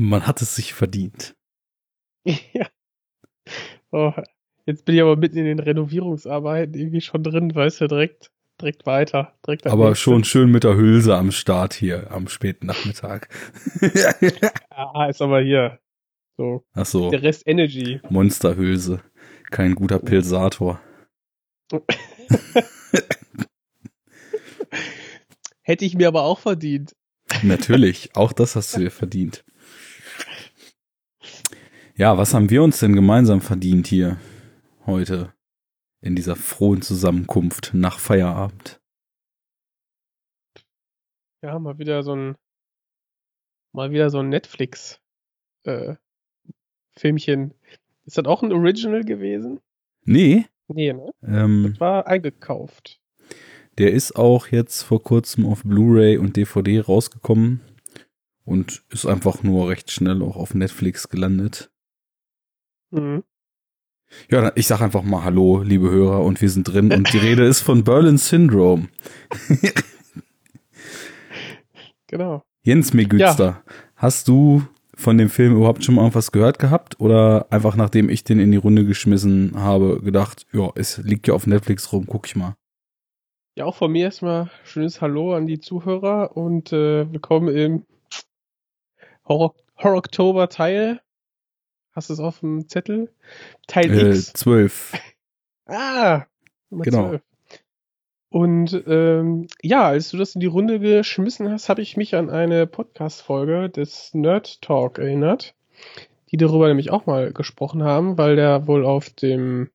Man hat es sich verdient. ja. Oh, jetzt bin ich aber mitten in den Renovierungsarbeiten irgendwie schon drin, weißt du, direkt, direkt weiter. Direkt aber nächste. schon schön mit der Hülse am Start hier am späten Nachmittag. ja, ist aber hier. So. Ach so. Der Rest Energy. Monsterhülse. Kein guter Pilsator. Hätte ich mir aber auch verdient. Natürlich, auch das hast du dir verdient. Ja, was haben wir uns denn gemeinsam verdient hier heute in dieser frohen Zusammenkunft nach Feierabend? Ja, mal wieder so ein mal wieder so ein Netflix äh, Filmchen. Ist das auch ein Original gewesen? Nee. Nee, ne? Ähm, das war eingekauft. Der ist auch jetzt vor kurzem auf Blu-ray und DVD rausgekommen und ist einfach nur recht schnell auch auf Netflix gelandet. Mhm. Ja, ich sag einfach mal Hallo, liebe Hörer, und wir sind drin. Und die Rede ist von Berlin Syndrome. genau. Jens Megüster, ja. hast du von dem Film überhaupt schon mal irgendwas gehört gehabt? Oder einfach nachdem ich den in die Runde geschmissen habe, gedacht, ja, es liegt ja auf Netflix rum, guck ich mal. Ja, auch von mir erstmal schönes Hallo an die Zuhörer und äh, willkommen im Horror, Horror Oktober Teil. Hast du es auf dem Zettel? Teil äh, X. 12. ah, Nummer genau. 12. Und ähm, ja, als du das in die Runde geschmissen hast, habe ich mich an eine Podcast-Folge des Nerd Talk erinnert, die darüber nämlich auch mal gesprochen haben, weil der wohl auf dem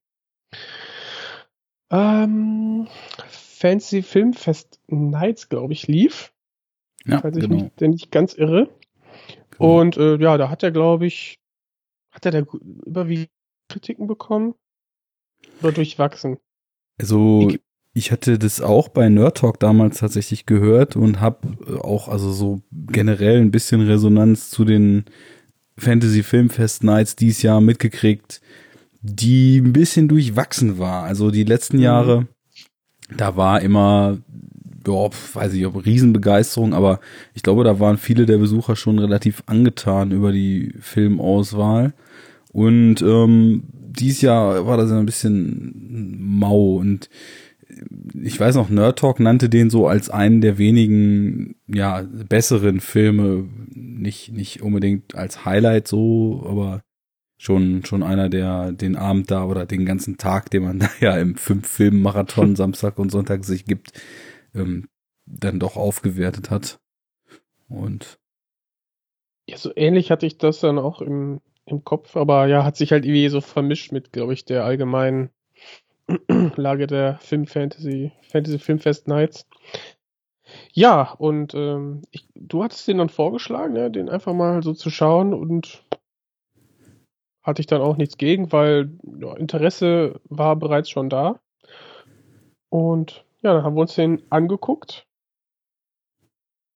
ähm, Fancy Filmfest Nights, glaube ich, lief. Ja, falls ich genau. mich denn nicht ganz irre. Genau. Und äh, ja, da hat er, glaube ich, hat er da überwiegend Kritiken bekommen? Oder durchwachsen? Also ich hatte das auch bei Nerd Talk damals tatsächlich gehört und habe auch also so generell ein bisschen Resonanz zu den Fantasy Filmfest Nights dieses Jahr mitgekriegt, die ein bisschen durchwachsen war. Also die letzten Mhm. Jahre da war immer, ja, weiß ich, ob Riesenbegeisterung, aber ich glaube, da waren viele der Besucher schon relativ angetan über die Filmauswahl. Und ähm, dieses Jahr war das ein bisschen mau und ich weiß noch, Nerd Talk nannte den so als einen der wenigen, ja, besseren Filme, nicht, nicht unbedingt als Highlight so, aber schon, schon einer, der den Abend da oder den ganzen Tag, den man da ja im Fünf-Film-Marathon Samstag und Sonntag sich gibt, ähm, dann doch aufgewertet hat. Und Ja, so ähnlich hatte ich das dann auch im, im Kopf, aber ja, hat sich halt irgendwie so vermischt mit, glaube ich, der allgemeinen Lage der Film Fantasy, Fantasy Filmfest Nights. Ja, und ähm, ich, du hattest den dann vorgeschlagen, ja, den einfach mal so zu schauen und hatte ich dann auch nichts gegen, weil ja, Interesse war bereits schon da. Und ja, dann haben wir uns den angeguckt.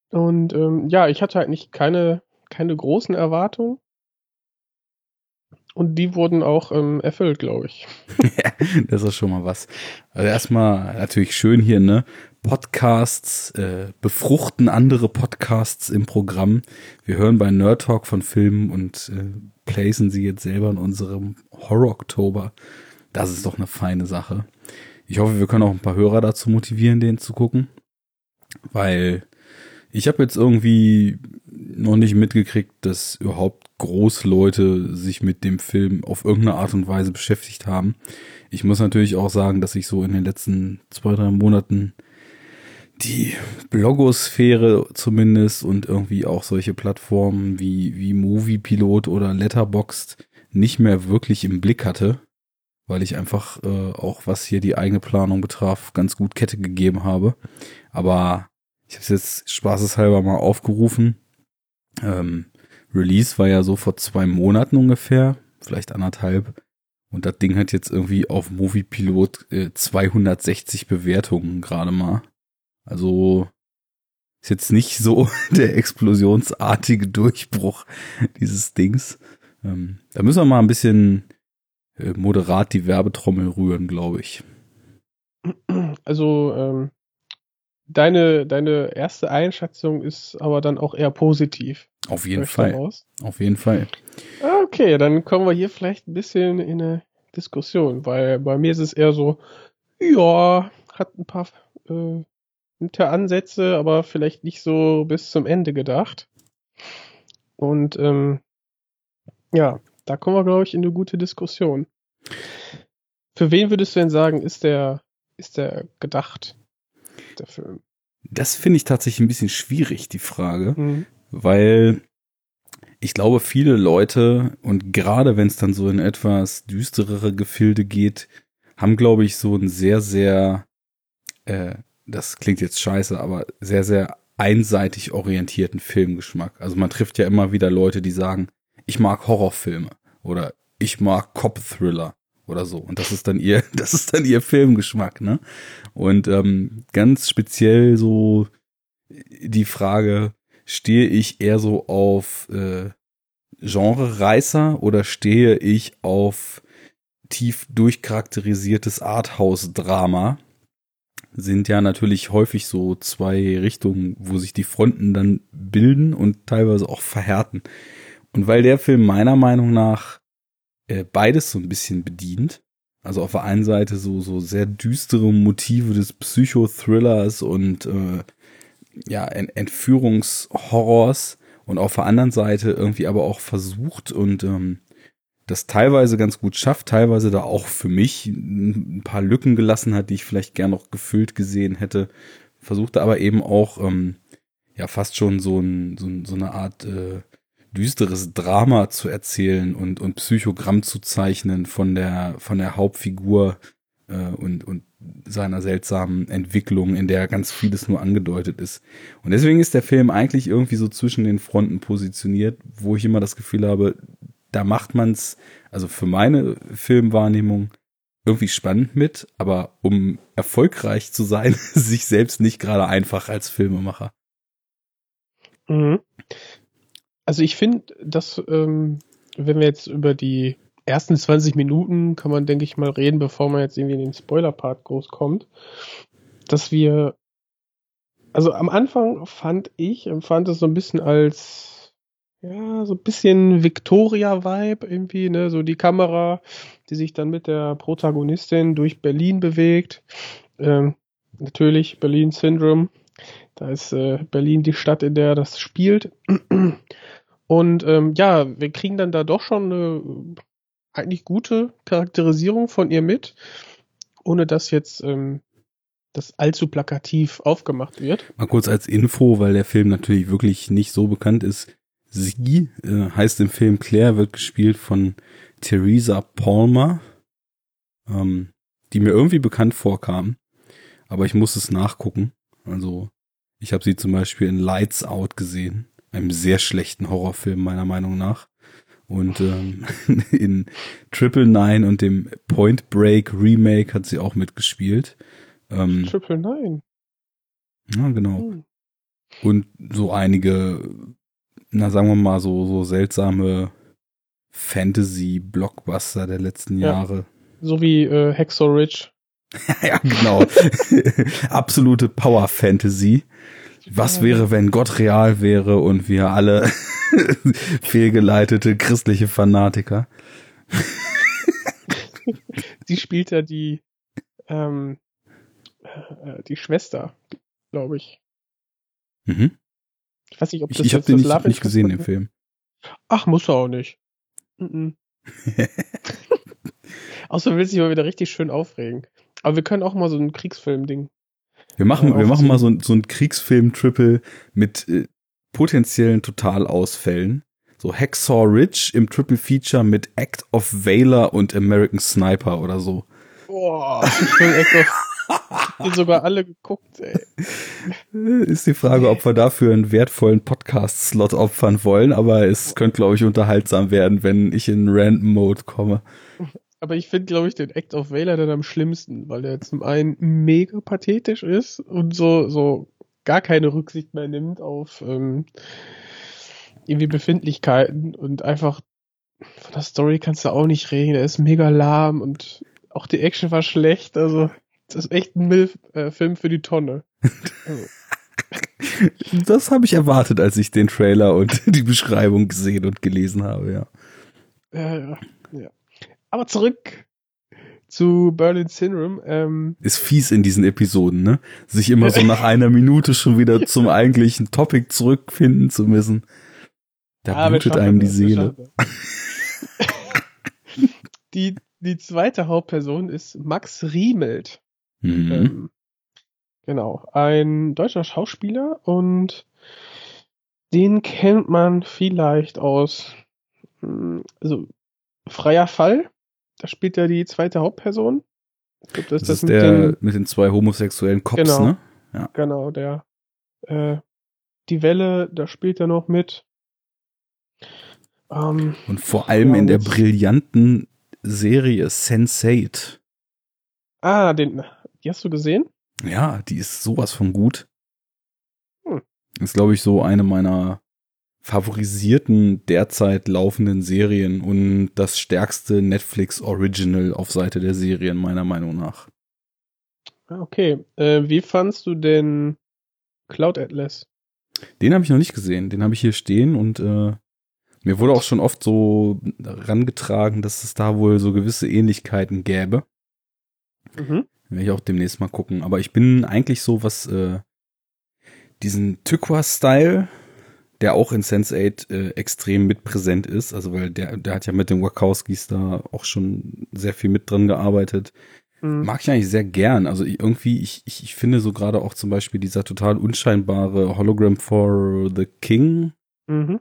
Und ähm, ja, ich hatte halt nicht keine, keine großen Erwartungen. Und die wurden auch ähm, erfüllt, glaube ich. das ist schon mal was. Also erstmal natürlich schön hier, ne? Podcasts äh, befruchten andere Podcasts im Programm. Wir hören bei Nerd Talk von Filmen und äh, placen sie jetzt selber in unserem Horror Oktober. Das ist doch eine feine Sache. Ich hoffe, wir können auch ein paar Hörer dazu motivieren, den zu gucken, weil ich habe jetzt irgendwie noch nicht mitgekriegt, dass überhaupt Großleute sich mit dem Film auf irgendeine Art und Weise beschäftigt haben. Ich muss natürlich auch sagen, dass ich so in den letzten zwei, drei Monaten die Blogosphäre zumindest und irgendwie auch solche Plattformen wie, wie Moviepilot oder Letterboxd nicht mehr wirklich im Blick hatte, weil ich einfach äh, auch was hier die eigene Planung betraf, ganz gut Kette gegeben habe. Aber ich habe es jetzt spaßeshalber mal aufgerufen. Ähm, Release war ja so vor zwei Monaten ungefähr, vielleicht anderthalb. Und das Ding hat jetzt irgendwie auf Moviepilot äh, 260 Bewertungen gerade mal. Also ist jetzt nicht so der explosionsartige Durchbruch dieses Dings. Ähm, da müssen wir mal ein bisschen moderat die Werbetrommel rühren, glaube ich. Also ähm, deine, deine erste Einschätzung ist aber dann auch eher positiv. Auf jeden Fall. Daraus. Auf jeden Fall. Okay, dann kommen wir hier vielleicht ein bisschen in eine Diskussion, weil bei mir ist es eher so, ja, hat ein paar äh, gute Ansätze, aber vielleicht nicht so bis zum Ende gedacht. Und ähm, ja, da kommen wir, glaube ich, in eine gute Diskussion. Für wen würdest du denn sagen, ist der, ist der gedacht, der Film? Das finde ich tatsächlich ein bisschen schwierig, die Frage, mhm. weil ich glaube, viele Leute und gerade wenn es dann so in etwas düsterere Gefilde geht, haben, glaube ich, so einen sehr, sehr, äh, das klingt jetzt scheiße, aber sehr, sehr einseitig orientierten Filmgeschmack. Also man trifft ja immer wieder Leute, die sagen, ich mag Horrorfilme oder ich mag Cop-Thriller oder so. Und das ist dann ihr, das ist dann ihr Filmgeschmack, ne? Und ähm, ganz speziell so die Frage, stehe ich eher so auf äh, Genre-Reißer oder stehe ich auf tief durchcharakterisiertes Arthouse-Drama? Sind ja natürlich häufig so zwei Richtungen, wo sich die Fronten dann bilden und teilweise auch verhärten. Und weil der Film meiner Meinung nach äh, beides so ein bisschen bedient. Also auf der einen Seite so, so sehr düstere Motive des Psychothrillers und äh, ja, Ent Entführungshorrors und auf der anderen Seite irgendwie aber auch versucht und ähm, das teilweise ganz gut schafft, teilweise da auch für mich ein paar Lücken gelassen hat, die ich vielleicht gern noch gefüllt gesehen hätte. Versuchte aber eben auch ähm, ja fast schon so, ein, so, so eine Art äh, düsteres Drama zu erzählen und, und Psychogramm zu zeichnen von der, von der Hauptfigur äh, und, und seiner seltsamen Entwicklung, in der ganz vieles nur angedeutet ist. Und deswegen ist der Film eigentlich irgendwie so zwischen den Fronten positioniert, wo ich immer das Gefühl habe, da macht man's, also für meine Filmwahrnehmung, irgendwie spannend mit, aber um erfolgreich zu sein, sich selbst nicht gerade einfach als Filmemacher. Mhm. Also ich finde, dass ähm, wenn wir jetzt über die ersten 20 Minuten kann man, denke ich mal, reden, bevor man jetzt irgendwie in den Spoiler-Part groß kommt, dass wir, also am Anfang fand ich, empfand es so ein bisschen als, ja, so ein bisschen Victoria-Vibe irgendwie, ne, so die Kamera, die sich dann mit der Protagonistin durch Berlin bewegt. Ähm, natürlich Berlin-Syndrom. Da ist äh, Berlin die Stadt, in der das spielt. Und ähm, ja, wir kriegen dann da doch schon eine eigentlich gute Charakterisierung von ihr mit, ohne dass jetzt ähm, das allzu plakativ aufgemacht wird. Mal kurz als Info, weil der Film natürlich wirklich nicht so bekannt ist. Sie äh, heißt im Film Claire, wird gespielt von Theresa Palmer, ähm, die mir irgendwie bekannt vorkam, aber ich muss es nachgucken. Also ich habe sie zum Beispiel in Lights Out gesehen einem sehr schlechten Horrorfilm meiner Meinung nach. Und ähm, in Triple Nine und dem Point Break Remake hat sie auch mitgespielt. Ähm, Triple Nine. Ja, genau. Hm. Und so einige, na sagen wir mal, so, so seltsame Fantasy-Blockbuster der letzten ja. Jahre. So wie äh, Hexo Rich. ja, genau. Absolute Power Fantasy. Was wäre, wenn Gott real wäre und wir alle fehlgeleitete christliche Fanatiker? Sie spielt ja die, ähm, äh, die Schwester, glaube ich. Mhm. Ich weiß nicht, ob das Ich, ich habe den nicht, nicht gesehen, im Film. Ach, muss er auch nicht. Mhm. Außer will sich mal wieder richtig schön aufregen. Aber wir können auch mal so ein Kriegsfilm-Ding wir machen, wir machen mal so, so ein Kriegsfilm-Triple mit äh, potenziellen Totalausfällen. So Hacksaw Ridge im Triple Feature mit Act of Valor und American Sniper oder so. Boah, ich bin Act of die sogar alle geguckt, ey. Ist die Frage, ob wir dafür einen wertvollen Podcast-Slot opfern wollen, aber es könnte, glaube ich, unterhaltsam werden, wenn ich in Random Mode komme. Aber ich finde, glaube ich, den Act of Valor dann am schlimmsten, weil der zum einen mega pathetisch ist und so, so gar keine Rücksicht mehr nimmt auf ähm, irgendwie Befindlichkeiten und einfach von der Story kannst du auch nicht reden. Er ist mega lahm und auch die Action war schlecht. Also, das ist echt ein Milf, äh, Film für die Tonne. Also. Das habe ich erwartet, als ich den Trailer und die Beschreibung gesehen und gelesen habe, ja. Ja, ja, ja. Aber zurück zu Berlin Syndrome. Ähm, Ist fies in diesen Episoden, ne? Sich immer so nach einer Minute schon wieder zum eigentlichen Topic zurückfinden zu müssen. Da ah, blutet einem die Seele. die, die zweite Hauptperson ist Max Riemelt. Mhm. Ähm, genau, ein deutscher Schauspieler und den kennt man vielleicht aus hm, also Freier Fall. Da spielt er die zweite Hauptperson. Glaub, das, Das, das ist mit der den, mit den zwei homosexuellen Cops, Genau. ne? genau, der äh, die Welle, da spielt er noch mit. Ähm, Und vor allem Ja, in der brillanten Serie Sense8. ah, den, die hast du gesehen? Ja, die ist sowas von gut. Hm. Ist, glaube ich, so eine meiner favorisierten derzeit laufenden Serien und das stärkste Netflix Original auf Seite der Serien, meiner Meinung nach. Ah, Okay. Äh, wie fandst du denn Cloud Atlas? Den habe ich noch nicht gesehen. Den habe ich hier stehen und äh, mir wurde auch schon oft so rangetragen, dass es da wohl so gewisse Ähnlichkeiten gäbe. Mhm. Werde ich auch demnächst mal gucken. Aber ich bin eigentlich so, was äh, diesen Tykwa-Style, der auch in Sense8 äh, extrem mit präsent ist, also weil der, der hat ja mit den Wachowskis da auch schon sehr viel mit dran gearbeitet, Mhm. mag ich eigentlich sehr gern. Also ich, irgendwie, ich, ich, ich finde so gerade auch zum Beispiel dieser total unscheinbare Hologram for the King Mhm.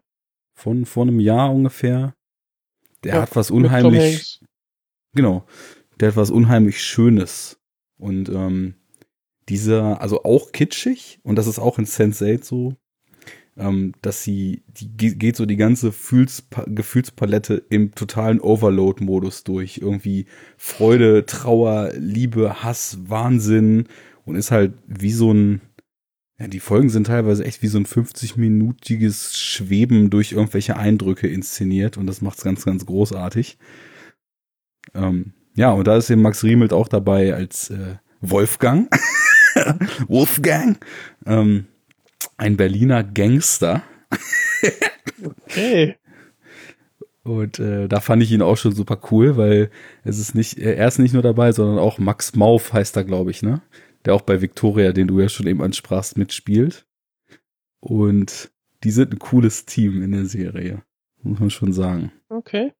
von vor einem Jahr ungefähr, der Ja, hat was unheimlich. Genau. Der hat was unheimlich Schönes. Und ähm, dieser, also auch kitschig, und das ist auch in Sense8 so, ähm, dass sie, die ge- geht so die ganze Fühls Gefühlspalette im totalen Overload-Modus durch. Irgendwie Freude, Trauer, Liebe, Hass, Wahnsinn und ist halt wie so ein, ja, die Folgen sind teilweise echt wie so ein 50-minütiges Schweben durch irgendwelche Eindrücke inszeniert und das macht's ganz, ganz großartig. Ähm, ja, und da ist eben Max Riemelt auch dabei als äh, Wolfgang. Wolfgang. Ähm, ein Berliner Gangster. Okay. Und äh, da fand ich ihn auch schon super cool, weil es ist nicht, er ist nicht nur dabei, sondern auch Max Mauf heißt er, glaube ich, ne? Der auch bei Victoria, den du ja schon eben ansprachst, mitspielt. Und die sind ein cooles Team in der Serie. Muss man schon sagen. Okay.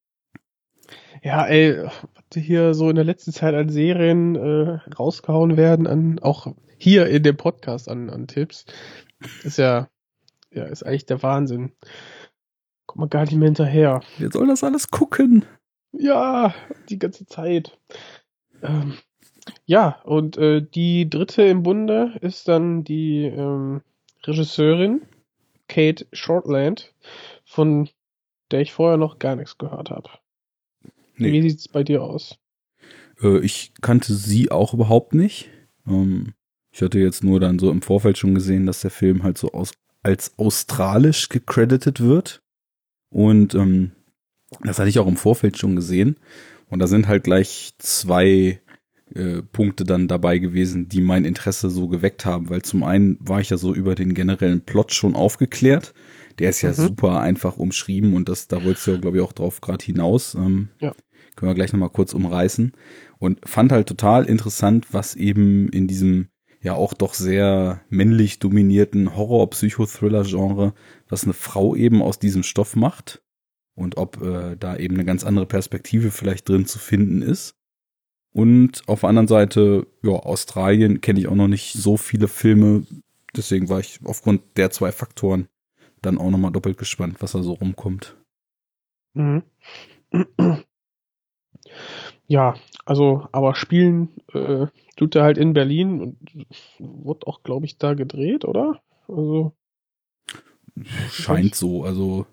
Ja, ey, was hier so in der letzten Zeit an Serien äh, rausgehauen werden, an auch hier in dem Podcast an, an Tipps, ist ja, ja, ist eigentlich der Wahnsinn. Kommt man gar nicht mehr hinterher. Wer soll das alles gucken? Ja, die ganze Zeit. Ähm, ja, und äh, die dritte im Bunde ist dann die ähm, Regisseurin Kate Shortland, von der ich vorher noch gar nichts gehört habe. Nee. Wie sieht's bei dir aus? Äh, ich kannte sie auch überhaupt nicht. Ähm, ich hatte jetzt nur dann so im Vorfeld schon gesehen, dass der Film halt so aus, als australisch gecredited wird. Und ähm, das hatte ich auch im Vorfeld schon gesehen. Und da sind halt gleich zwei äh, Punkte dann dabei gewesen, die mein Interesse so geweckt haben. Weil zum einen war ich ja so über den generellen Plot schon aufgeklärt. Der ist ja Mhm. super einfach umschrieben und das, da wolltest du ja, glaube ich, auch drauf gerade hinaus. Ähm, Ja. Können wir gleich nochmal kurz umreißen. Und fand halt total interessant, was eben in diesem ja auch doch sehr männlich dominierten Horror-Psychothriller-Genre, was eine Frau eben aus diesem Stoff macht. Und ob äh, da eben eine ganz andere Perspektive vielleicht drin zu finden ist. Und auf der anderen Seite, ja, Australien kenne ich auch noch nicht so viele Filme. Deswegen war ich aufgrund der zwei Faktoren dann auch nochmal doppelt gespannt, was da so rumkommt. Mhm. Ja, also, aber spielen äh, tut er halt in Berlin und wurde auch, glaube ich, da gedreht, oder? Also, Scheint so. Also,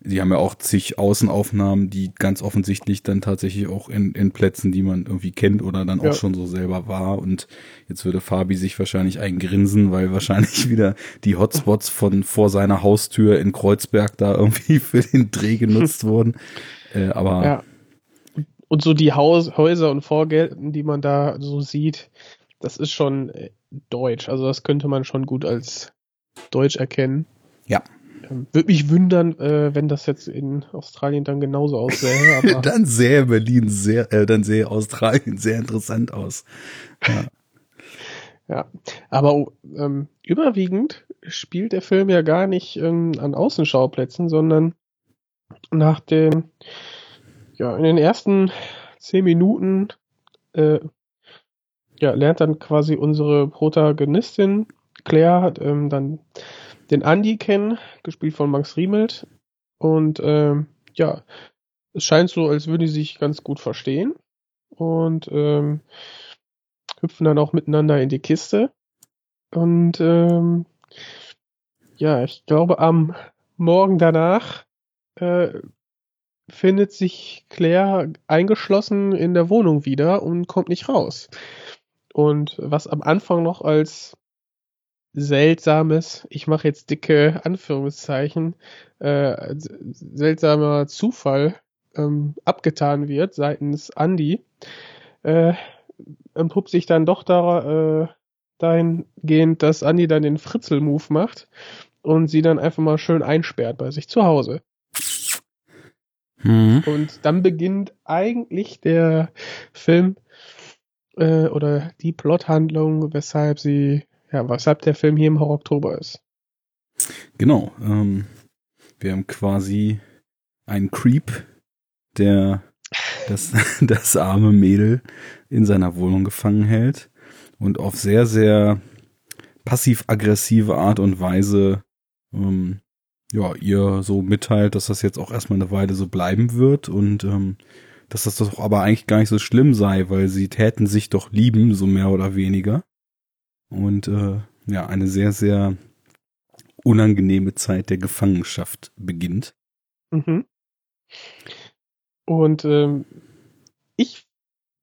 die haben ja auch zig Außenaufnahmen, die ganz offensichtlich dann tatsächlich auch in, in Plätzen, die man irgendwie kennt oder dann auch Ja. schon so selber war. Und jetzt würde Fabi sich wahrscheinlich eingrinsen, weil wahrscheinlich wieder die Hotspots von vor seiner Haustür in Kreuzberg da irgendwie für den Dreh genutzt wurden. Äh, aber ja. Und so die Haus Häuser und Vorgärten, die man da so sieht, das ist schon äh, deutsch. Also das könnte man schon gut als Deutsch erkennen. Ja. Ähm, Würde mich wundern, äh, wenn das jetzt in Australien dann genauso aussähe. Dann sähe Berlin sehr, äh, dann sähe Australien sehr interessant aus. Ja. ja, aber ähm, überwiegend spielt der Film ja gar nicht ähm, an Außenschauplätzen, sondern nach den, ja, in den ersten zehn Minuten äh, ja, lernt dann quasi unsere Protagonistin Claire hat ähm, dann den Andy kennen, gespielt von Max Riemelt. Und ähm, ja, es scheint so, als würden die sich ganz gut verstehen. Und ähm, hüpfen dann auch miteinander in die Kiste. Und ähm, ja, ich glaube, am Morgen danach äh, findet sich Claire eingeschlossen in der Wohnung wieder und kommt nicht raus. Und was am Anfang noch als seltsames, ich mache jetzt dicke Anführungszeichen, äh, seltsamer Zufall ähm, abgetan wird seitens Andy, äh, entpuppt sich dann doch da, äh, dahingehend, dass Andy dann den Fritzel-Move macht und sie dann einfach mal schön einsperrt bei sich zu Hause. Mhm. Und dann beginnt eigentlich der Film äh, oder die Plothandlung, weshalb sie, ja, weshalb der Film hier im Horror Oktober ist. Genau. Ähm, wir haben quasi einen Creep, der das, das arme Mädel in seiner Wohnung gefangen hält und auf sehr, sehr passiv-aggressive Art und Weise ähm, ja, ihr so mitteilt, dass das jetzt auch erstmal eine Weile so bleiben wird und ähm, dass das doch aber eigentlich gar nicht so schlimm sei, weil sie täten sich doch lieben, so mehr oder weniger. Und äh, ja, eine sehr, sehr unangenehme Zeit der Gefangenschaft beginnt. Mhm. Und ähm, ich,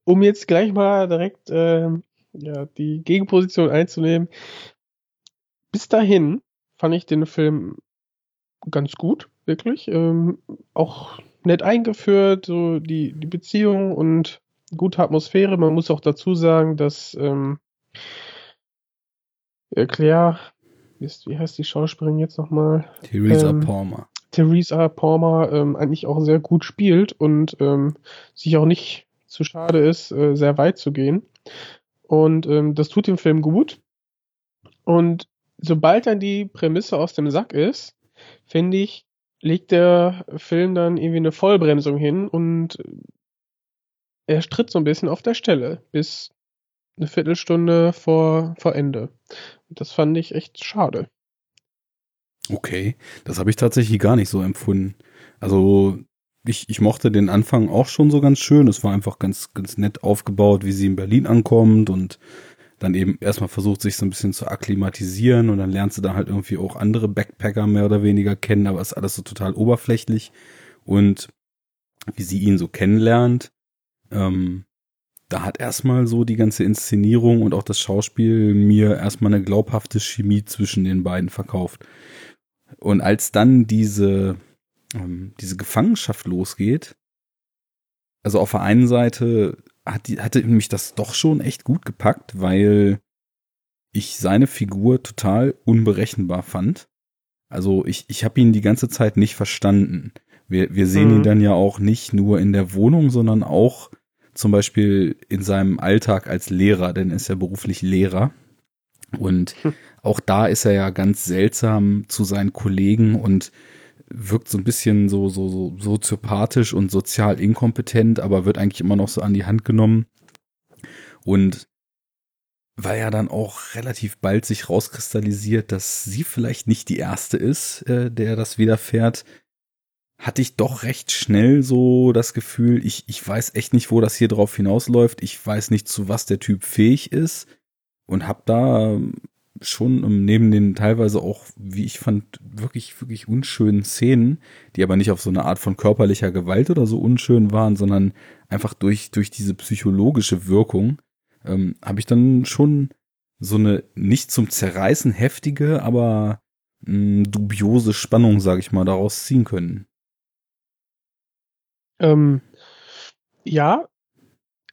um jetzt gleich mal direkt ähm, ja, die Gegenposition einzunehmen, bis dahin fand ich den Film ganz gut, wirklich. Ähm, auch nett eingeführt, so die, die Beziehung und gute Atmosphäre. Man muss auch dazu sagen, dass ähm, äh, Claire, ist, wie heißt die Schauspielerin jetzt nochmal? Theresa Ähm, Palmer. Theresa Palmer ähm, eigentlich auch sehr gut spielt und ähm, sich auch nicht zu schade ist, äh, sehr weit zu gehen. Und ähm, das tut dem Film gut. Und sobald dann die Prämisse aus dem Sack ist, finde ich, legt der Film dann irgendwie eine Vollbremsung hin und er stritt so ein bisschen auf der Stelle bis eine Viertelstunde vor, vor Ende. Das fand ich echt schade. Okay, das habe ich tatsächlich gar nicht so empfunden. Also ich, ich mochte den Anfang auch schon so ganz schön. Es war einfach ganz, ganz nett aufgebaut, wie sie in Berlin ankommt und dann eben erstmal versucht, sich so ein bisschen zu akklimatisieren und dann lernt sie da halt irgendwie auch andere Backpacker mehr oder weniger kennen, aber ist alles so total oberflächlich. Und wie sie ihn so kennenlernt, ähm, da hat erstmal so die ganze Inszenierung und auch das Schauspiel mir erstmal eine glaubhafte Chemie zwischen den beiden verkauft. Und als dann diese, ähm, diese Gefangenschaft losgeht, also auf der einen Seite hat die, hatte mich das doch schon echt gut gepackt, weil ich seine Figur total unberechenbar fand. Also ich, ich habe ihn die ganze Zeit nicht verstanden. Wir, wir sehen Mhm. ihn dann ja auch nicht nur in der Wohnung, sondern auch zum Beispiel in seinem Alltag als Lehrer, denn er ist ja beruflich Lehrer. Und Hm. auch da ist er ja ganz seltsam zu seinen Kollegen und wirkt so ein bisschen so, so, so soziopathisch und sozial inkompetent, aber wird eigentlich immer noch so an die Hand genommen. Und weil ja dann auch relativ bald sich rauskristallisiert, dass sie vielleicht nicht die erste ist, äh, der das widerfährt, hatte ich doch recht schnell so das Gefühl, ich, ich weiß echt nicht, wo das hier drauf hinausläuft. Ich weiß nicht, zu was der Typ fähig ist und hab da ähm, schon ähm, neben den teilweise auch, wie ich fand, wirklich, wirklich unschönen Szenen, die aber nicht auf so eine Art von körperlicher Gewalt oder so unschön waren, sondern einfach durch, durch diese psychologische Wirkung, ähm, habe ich dann schon so eine nicht zum Zerreißen heftige, aber mh, dubiose Spannung, sage ich mal, daraus ziehen können. Ähm, ja,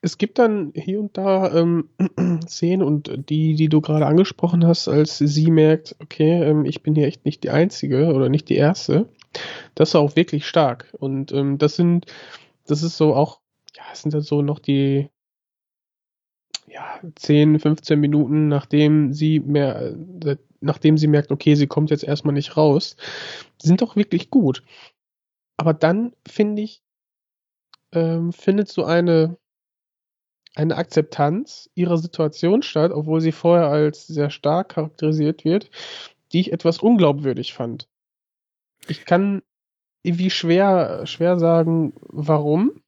es gibt dann hier und da ähm, Szenen und die, die du gerade angesprochen hast, als sie merkt, okay, ähm, ich bin hier echt nicht die Einzige oder nicht die Erste. Das war auch wirklich stark. Und ähm, das sind, das ist so auch, ja, es sind dann so noch die, ja, 10, 15 Minuten, nachdem sie mehr, äh, nachdem sie merkt, okay, sie kommt jetzt erstmal nicht raus, sind doch wirklich gut. Aber dann finde ich, ähm, findet so eine, eine Akzeptanz ihrer Situation statt, obwohl sie vorher als sehr stark charakterisiert wird, die ich etwas unglaubwürdig fand. Ich kann irgendwie schwer, schwer sagen, warum.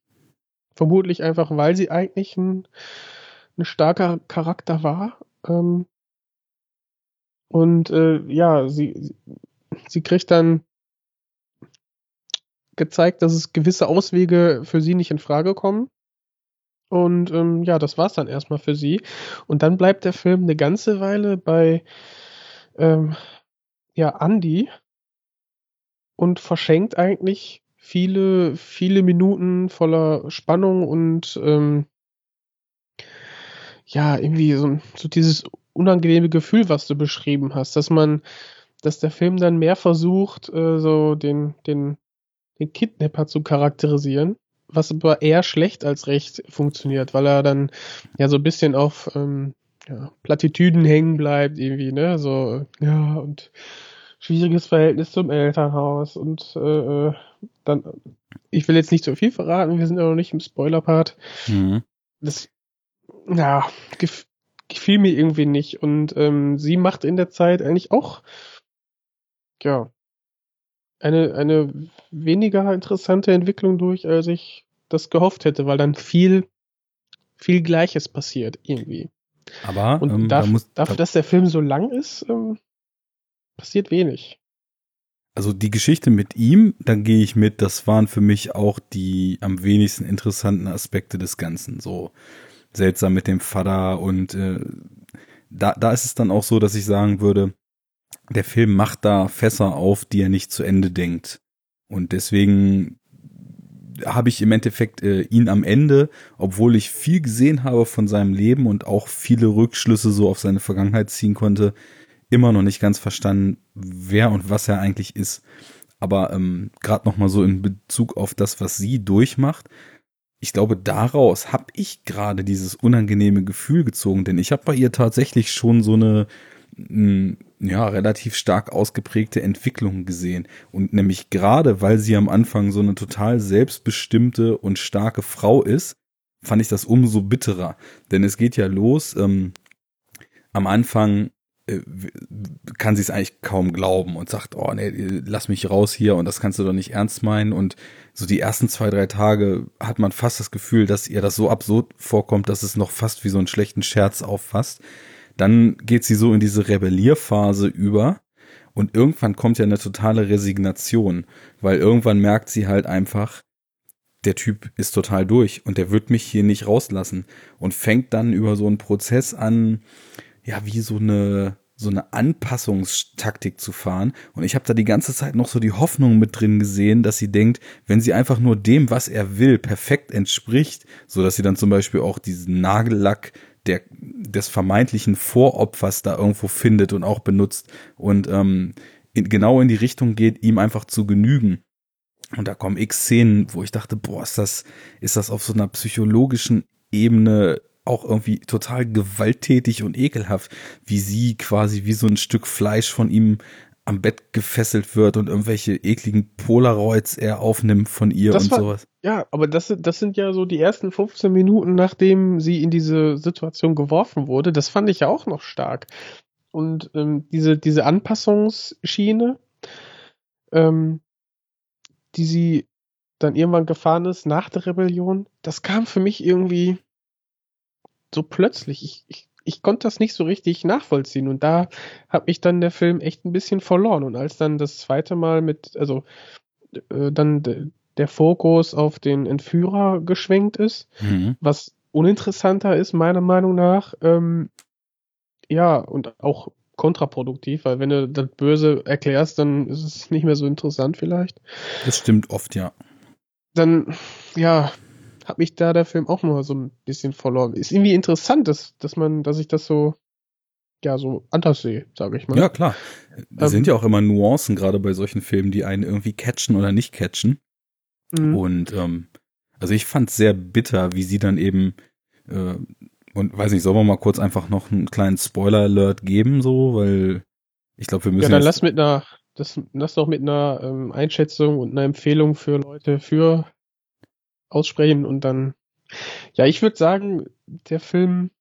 Vermutlich einfach, weil sie eigentlich ein, ein starker Charakter war. Ähm, und äh, ja, sie, sie kriegt dann gezeigt, dass es gewisse Auswege für sie nicht in Frage kommen. Und ähm, ja, das war's dann erstmal für sie. Und dann bleibt der Film eine ganze Weile bei ähm, ja, Andy und verschenkt eigentlich viele, viele Minuten voller Spannung und ähm, ja, irgendwie so, so dieses unangenehme Gefühl, was du beschrieben hast, dass man, dass der Film dann mehr versucht, äh, so den, den den Kidnapper zu charakterisieren, was aber eher schlecht als recht funktioniert, weil er dann ja so ein bisschen auf ähm, ja, Plattitüden hängen bleibt, irgendwie, ne? So, ja, und schwieriges Verhältnis zum Elternhaus und äh, äh dann, ich will jetzt nicht so viel verraten, wir sind ja noch nicht im Spoiler-Part. Mhm. Das, ja, gef gefiel mir irgendwie nicht und ähm, sie macht in der Zeit eigentlich auch, ja, eine, eine weniger interessante Entwicklung durch, als ich das gehofft hätte, weil dann viel, viel Gleiches passiert irgendwie. Aber und ähm, darf, da muss, dafür, dass der Film so lang ist, ähm, passiert wenig. Also die Geschichte mit ihm, da gehe ich mit, das waren für mich auch die am wenigsten interessanten Aspekte des Ganzen. So seltsam mit dem Vater und äh, da, da ist es dann auch so, dass ich sagen würde, der Film macht da Fässer auf, die er nicht zu Ende denkt. Und deswegen habe ich im Endeffekt äh, ihn am Ende, obwohl ich viel gesehen habe von seinem Leben und auch viele Rückschlüsse so auf seine Vergangenheit ziehen konnte, immer noch nicht ganz verstanden, wer und was er eigentlich ist. Aber ähm, gerade noch mal so in Bezug auf das, was sie durchmacht, ich glaube, daraus habe ich gerade dieses unangenehme Gefühl gezogen, denn ich habe bei ihr tatsächlich schon so eine ja, relativ stark ausgeprägte Entwicklung gesehen. Und nämlich gerade, weil sie am Anfang so eine total selbstbestimmte und starke Frau ist, fand ich das umso bitterer. Denn es geht ja los, ähm, am Anfang äh, kann sie es eigentlich kaum glauben und sagt, oh nee, lass mich raus hier und das kannst du doch nicht ernst meinen. Und so die ersten zwei, drei Tage hat man fast das Gefühl, dass ihr das so absurd vorkommt, dass es noch fast wie so einen schlechten Scherz auffasst. Dann geht sie so in diese Rebellierphase über und irgendwann kommt ja eine totale Resignation, weil irgendwann merkt sie halt einfach, der Typ ist total durch und der wird mich hier nicht rauslassen und fängt dann über so einen Prozess an, ja, wie so eine so eine Anpassungstaktik zu fahren. Und ich habe da die ganze Zeit noch so die Hoffnung mit drin gesehen, dass sie denkt, wenn sie einfach nur dem, was er will, perfekt entspricht, so dass sie dann zum Beispiel auch diesen Nagellack der, des vermeintlichen Voropfers da irgendwo findet und auch benutzt und ähm, in, genau in die Richtung geht, ihm einfach zu genügen. Und da kommen x Szenen, wo ich dachte, boah, ist das, ist das auf so einer psychologischen Ebene auch irgendwie total gewalttätig und ekelhaft, wie sie quasi wie so ein Stück Fleisch von ihm am Bett gefesselt wird und irgendwelche ekligen Polaroids er aufnimmt von ihr das und war, sowas. Ja, aber das, das sind ja so die ersten 15 Minuten, nachdem sie in diese Situation geworfen wurde. Das fand ich ja auch noch stark. Und ähm, diese, diese Anpassungsschiene, ähm, die sie dann irgendwann gefahren ist nach der Rebellion, das kam für mich irgendwie so plötzlich. Ich, ich ich konnte das nicht so richtig nachvollziehen und da hat mich dann der Film echt ein bisschen verloren und als dann das zweite Mal mit, also äh, dann der Fokus auf den Entführer geschwenkt ist, mhm. was uninteressanter ist meiner Meinung nach, ähm, ja und auch kontraproduktiv, weil wenn du das Böse erklärst, dann ist es nicht mehr so interessant vielleicht. Das stimmt oft, ja. Dann, ja, hat mich da der Film auch noch so ein bisschen verloren. Ist irgendwie interessant, dass, dass man, dass ich das so, ja, so anders sehe, sage ich mal. Ja, klar. Es ähm, sind ja auch immer Nuancen, gerade bei solchen Filmen, die einen irgendwie catchen oder nicht catchen. Mhm. Und ähm, also ich fand sehr bitter, wie sie dann eben äh, und weiß nicht, sollen wir mal kurz einfach noch einen kleinen Spoiler-Alert geben, so, weil ich glaube, wir müssen. Ja, dann lass mit einer, das, lass doch mit einer ähm, Einschätzung und einer Empfehlung für Leute für aussprechen und dann. Ja, ich würde sagen, der Film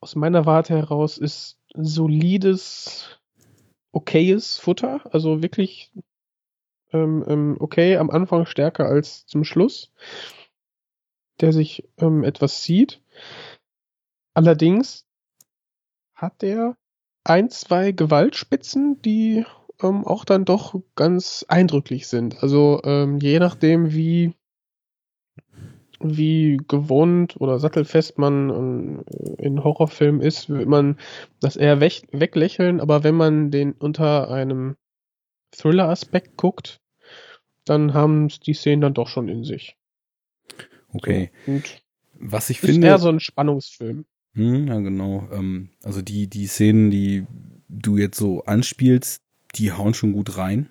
aus meiner Warte heraus ist solides, okayes Futter, also wirklich ähm, ähm, okay, am Anfang stärker als zum Schluss, der sich ähm, etwas sieht. Allerdings hat der ein, zwei Gewaltspitzen, die ähm, auch dann doch ganz eindrücklich sind. Also ähm, je nachdem, wie wie gewohnt oder sattelfest man äh, in Horrorfilmen ist, wird man das eher weg, weglächeln, aber wenn man den unter einem Thriller-Aspekt guckt, dann haben die Szenen dann doch schon in sich. Okay. Und Was ich ist finde. eher so ein Spannungsfilm. Hm, ja, genau. Ähm, also die, die Szenen, die du jetzt so anspielst, die hauen schon gut rein.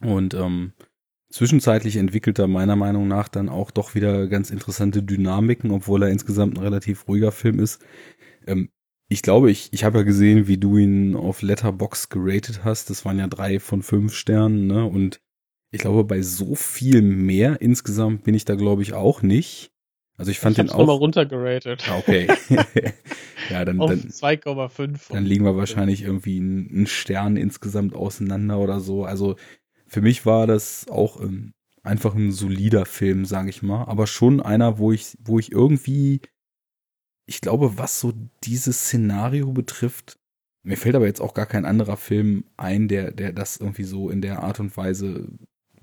Und ähm, zwischenzeitlich entwickelt er meiner Meinung nach dann auch doch wieder ganz interessante Dynamiken, obwohl er insgesamt ein relativ ruhiger Film ist. Ähm, ich glaube, ich, ich habe ja gesehen, wie du ihn auf Letterbox geratet hast. Das waren ja drei von fünf Sternen, ne? Und ich glaube, bei so viel mehr insgesamt bin ich da, glaube ich, auch nicht. Also ich fand ich den auch. nochmal runtergeratet. Ah, okay. ja, dann, dann, 2,5. dann liegen wir wahrscheinlich irgendwie einen Stern insgesamt auseinander oder so. Also für mich war das auch ähm, einfach ein solider Film, sage ich mal, aber schon einer, wo ich, wo ich irgendwie ich glaube, was so dieses Szenario betrifft, mir fällt aber jetzt auch gar kein anderer Film ein, der, der das irgendwie so in der Art und Weise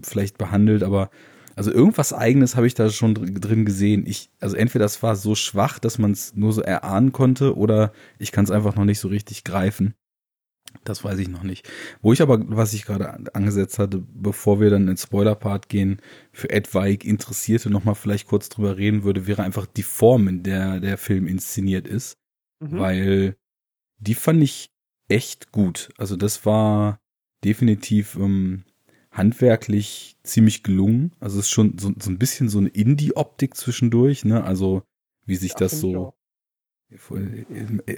vielleicht behandelt, aber also irgendwas eigenes habe ich da schon drin gesehen. Ich, also entweder das war so schwach, dass man es nur so erahnen konnte, oder ich kann es einfach noch nicht so richtig greifen. Das weiß ich noch nicht. Wo ich aber, was ich gerade angesetzt hatte, bevor wir dann ins Spoiler-Part gehen, für etwaig Interessierte nochmal vielleicht kurz drüber reden würde, wäre einfach die Form, in der der Film inszeniert ist. Mhm. Weil die fand ich echt gut. Also das war definitiv ähm, handwerklich ziemlich gelungen. Also es ist schon so, so ein bisschen so eine Indie-Optik zwischendurch, ne? Also wie sich ja, das so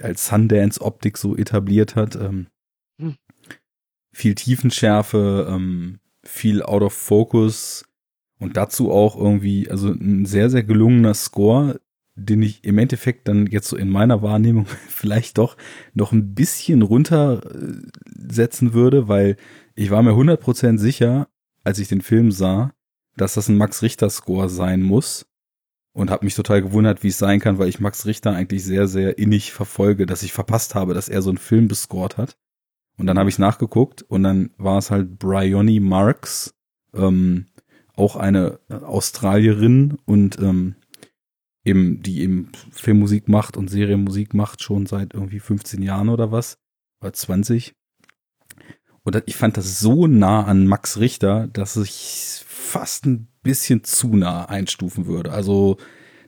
als Sundance-Optik so etabliert hat. Ähm, hm. Viel Tiefenschärfe, ähm, viel Out of Focus und dazu auch irgendwie, also ein sehr, sehr gelungener Score, den ich im Endeffekt dann jetzt so in meiner Wahrnehmung vielleicht doch noch ein bisschen runtersetzen würde, weil ich war mir 100% sicher, als ich den Film sah, dass das ein Max Richter Score sein muss und habe mich total gewundert, wie es sein kann, weil ich Max Richter eigentlich sehr, sehr innig verfolge, dass ich verpasst habe, dass er so einen Film bescored hat. Und dann habe ich nachgeguckt und dann war es halt Bryony Marks, ähm, auch eine Australierin und ähm, eben, die eben Filmmusik macht und Serienmusik macht schon seit irgendwie 15 Jahren oder was, oder 20. Und ich fand das so nah an Max Richter, dass ich fast ein bisschen zu nah einstufen würde. Also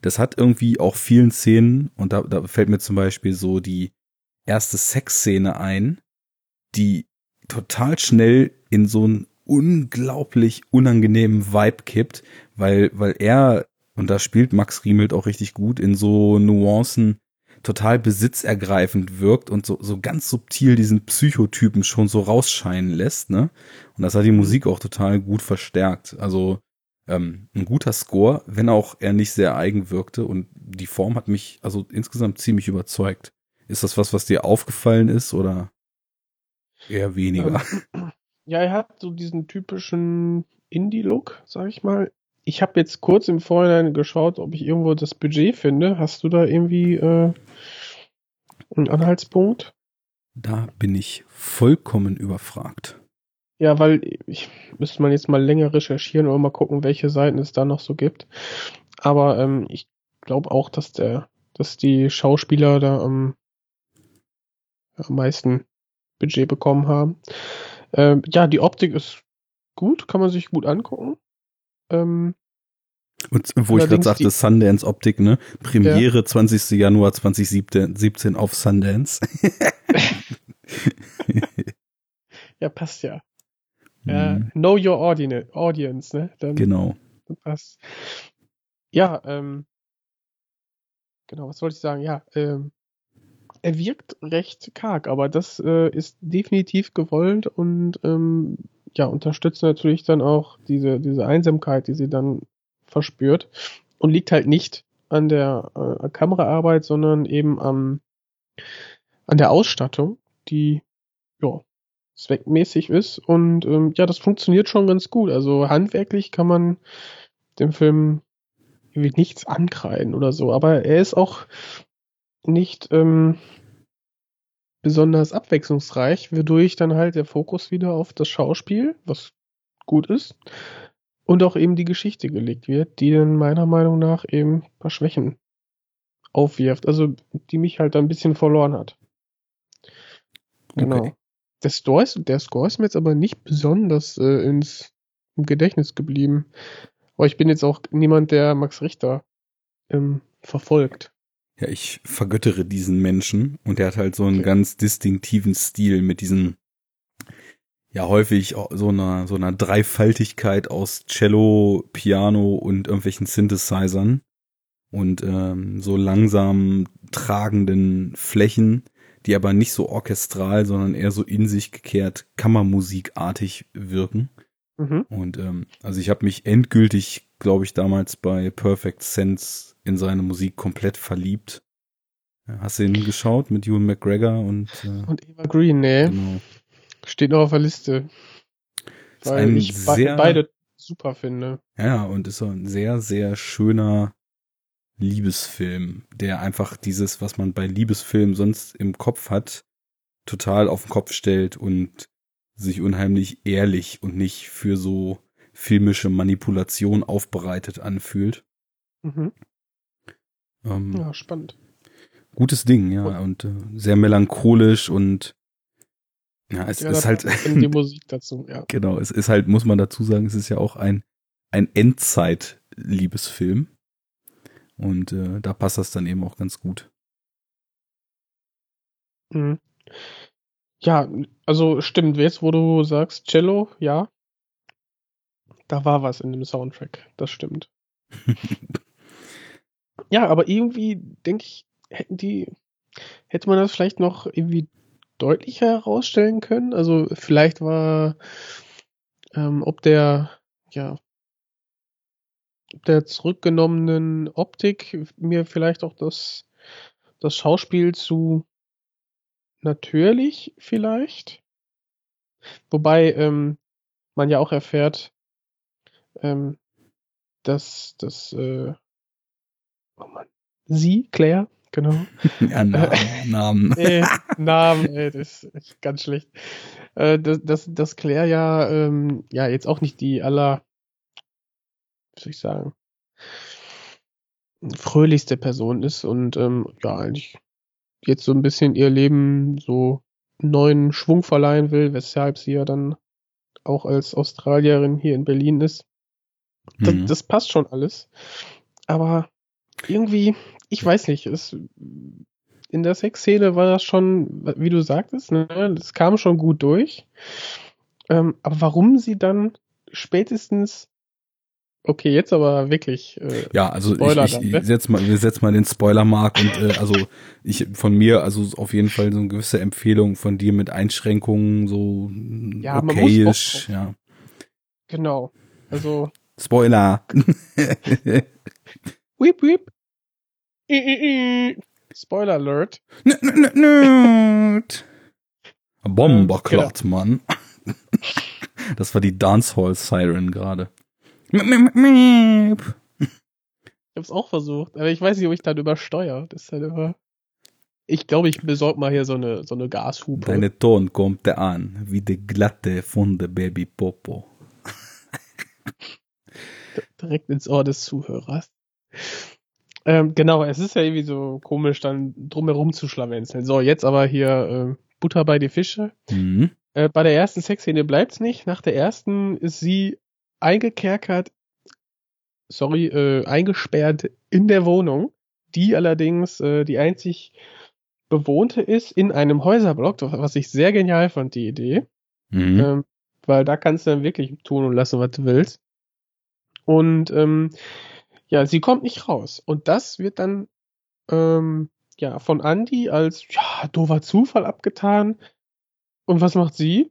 das hat irgendwie auch vielen Szenen, und da, da fällt mir zum Beispiel so die erste Sexszene ein, die total schnell in so einen unglaublich unangenehmen Vibe kippt, weil, weil er, und da spielt Max Riemelt auch richtig gut, in so Nuancen total besitzergreifend wirkt und so, so ganz subtil diesen Psychotypen schon so rausscheinen lässt, ne? Und das hat die Musik auch total gut verstärkt. Also ähm, ein guter Score, wenn auch er nicht sehr eigen wirkte und die Form hat mich also insgesamt ziemlich überzeugt. Ist das was, was dir aufgefallen ist oder? Eher weniger. Ähm, ja, er hat so diesen typischen Indie-Look, sag ich mal. Ich habe jetzt kurz im Vorhinein geschaut, ob ich irgendwo das Budget finde. Hast du da irgendwie äh, einen Anhaltspunkt? Da bin ich vollkommen überfragt. Ja, weil ich müsste man jetzt mal länger recherchieren oder mal gucken, welche Seiten es da noch so gibt. Aber ähm, ich glaube auch, dass der, dass die Schauspieler da am, am meisten Budget bekommen haben. Ähm, ja, die Optik ist gut, kann man sich gut angucken. Ähm, Und wo ich gerade sagte, Sundance Optik, ne? Premiere 20. Januar 2017 auf Sundance. Ja, passt ja. Ja, Mhm, know your audience, ne? Dann Genau. passt. Ja, ähm, genau, was wollte ich sagen? Ja, ähm, er wirkt recht karg, aber das äh, ist definitiv gewollt und ähm, ja, unterstützt natürlich dann auch diese, diese Einsamkeit, die sie dann verspürt und liegt halt nicht an der äh, Kameraarbeit, sondern eben am, an der Ausstattung, die ja, zweckmäßig ist und ähm, ja, das funktioniert schon ganz gut. Also handwerklich kann man dem Film irgendwie nichts ankreiden oder so, aber er ist auch nicht ähm, besonders abwechslungsreich, wodurch dann halt der Fokus wieder auf das Schauspiel, was gut ist, und auch eben die Geschichte gelegt wird, die dann meiner Meinung nach eben ein paar Schwächen aufwirft, also die mich halt ein bisschen verloren hat. Genau. Okay. Der Score ist, der Score ist mir jetzt aber nicht besonders äh, ins im Gedächtnis geblieben. Aber ich bin jetzt auch niemand, der Max Richter ähm, verfolgt. Ja, ich vergöttere diesen Menschen und der hat halt so einen Okay. ganz distinktiven Stil mit diesen, ja, häufig so einer, so einer Dreifaltigkeit aus Cello, Piano und irgendwelchen Synthesizern und ähm, so langsam tragenden Flächen, die aber nicht so orchestral, sondern eher so in sich gekehrt Kammermusikartig wirken. Mhm. Und ähm, also ich habe mich endgültig, glaube ich, damals bei Perfect Sense in seine Musik komplett verliebt. Hast du ihn geschaut mit Ewan McGregor und äh, Und Eva Green, nee, genau. steht noch auf der Liste. Ist Weil ein ich sehr- beide super finde. Ja, und ist so ein sehr, sehr schöner Liebesfilm, der einfach dieses, was man bei Liebesfilmen sonst im Kopf hat, total auf den Kopf stellt und sich unheimlich ehrlich und nicht für so filmische Manipulation aufbereitet anfühlt. Mhm. Ähm, Ja, spannend. Gutes Ding, ja, und äh, sehr melancholisch und ja, es ja, ist halt, die Musik dazu, ja. genau, es ist halt, muss man dazu sagen, es ist ja auch ein, ein Endzeit-Liebesfilm. Und äh, da passt das dann eben auch ganz gut. Mhm. Ja, also stimmt, jetzt wo du sagst Cello, ja. Da war was in dem Soundtrack, das stimmt. ja, aber irgendwie denke ich, hätten die, hätte man das vielleicht noch irgendwie deutlicher herausstellen können. Also vielleicht war, ähm, ob der, ja, ob der zurückgenommenen Optik mir vielleicht auch das, das Schauspiel zu natürlich vielleicht. Wobei ähm, man ja auch erfährt, ähm, dass, dass äh, oh Mann, sie, Claire, genau, Ja, Namen, Namen. äh, Namen, ey, das ist ganz schlecht. Äh, dass, dass, dass Claire ja, ähm, ja jetzt auch nicht die aller, wie soll ich sagen, fröhlichste Person ist und ähm, ja, eigentlich jetzt so ein bisschen ihr Leben so neuen Schwung verleihen will, weshalb sie ja dann auch als Australierin hier in Berlin ist. Das, Mhm. das passt schon alles. Aber irgendwie, ich weiß nicht, es, in der Sexszene war das schon, wie du sagtest, ne, das kam schon gut durch. Ähm, aber warum sie dann spätestens, okay, jetzt aber wirklich, äh, Ja, also Spoiler ich, dann, ich, ne? ich setz mal, wir setzen mal den Spoilermark und äh, also ich von mir, also auf jeden Fall so eine gewisse Empfehlung von dir mit Einschränkungen, so Ja, okayisch, ja. genau. Also, Spoiler. Weep, weep. I, I, I. Spoiler Alert. Bomberklotz, Genau. Mann. Das war die Dancehall-Siren gerade. Miep, miep, miep. Ich hab's auch versucht, aber ich weiß nicht, ob ich dann übersteuere. Das ist halt immer. Ich glaube, ich besorge mal hier so eine, so eine Gashupe. Deine Ton kommt an, wie die glatte von der Baby Popo. direkt ins Ohr des Zuhörers. Ähm, genau, es ist ja irgendwie so komisch, dann drumherum zu schlawenzeln. So, jetzt aber hier äh, Butter bei die Fische. Mhm. Äh, bei der ersten Sexszene bleibt's nicht. Nach der ersten ist sie eingekerkert sorry, äh, eingesperrt in der Wohnung, die allerdings äh, die einzig bewohnte ist in einem Häuserblock, was ich sehr genial fand, die Idee. Mhm. Ähm, weil da kannst du dann wirklich tun und lassen, was du willst. Und ähm, ja, sie kommt nicht raus. Und das wird dann ähm, ja von Andy als ja, doofer Zufall abgetan. Und was macht sie?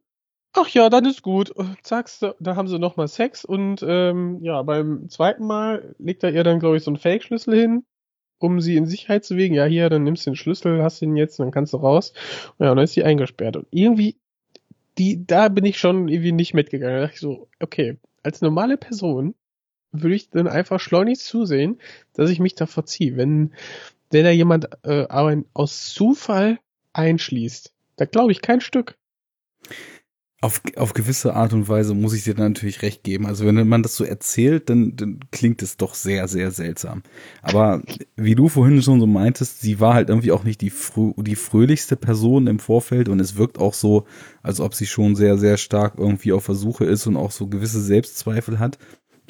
Ach ja, dann ist gut. Zack, da haben sie nochmal Sex und ähm, ja, beim zweiten Mal legt er ihr dann, glaube ich, so einen Fake-Schlüssel hin, um sie in Sicherheit zu wiegen. Ja, hier, dann nimmst du den Schlüssel, hast ihn jetzt, dann kannst du raus. Ja, und dann ist sie eingesperrt. Und irgendwie, die, da bin ich schon irgendwie nicht mitgegangen. Da dachte ich so, okay, als normale Person würde ich dann einfach schleunigst zusehen, dass ich mich da verziehe. Wenn, wenn da jemand äh, aus Zufall einschließt, da glaube ich kein Stück. Auf, auf gewisse Art und Weise muss ich dir natürlich recht geben. Also wenn man das so erzählt, dann, dann klingt es doch sehr, sehr seltsam. Aber wie du vorhin schon so meintest, sie war halt irgendwie auch nicht die, frö die fröhlichste Person im Vorfeld und es wirkt auch so, als ob sie schon sehr, sehr stark irgendwie auf Versuche ist und auch so gewisse Selbstzweifel hat.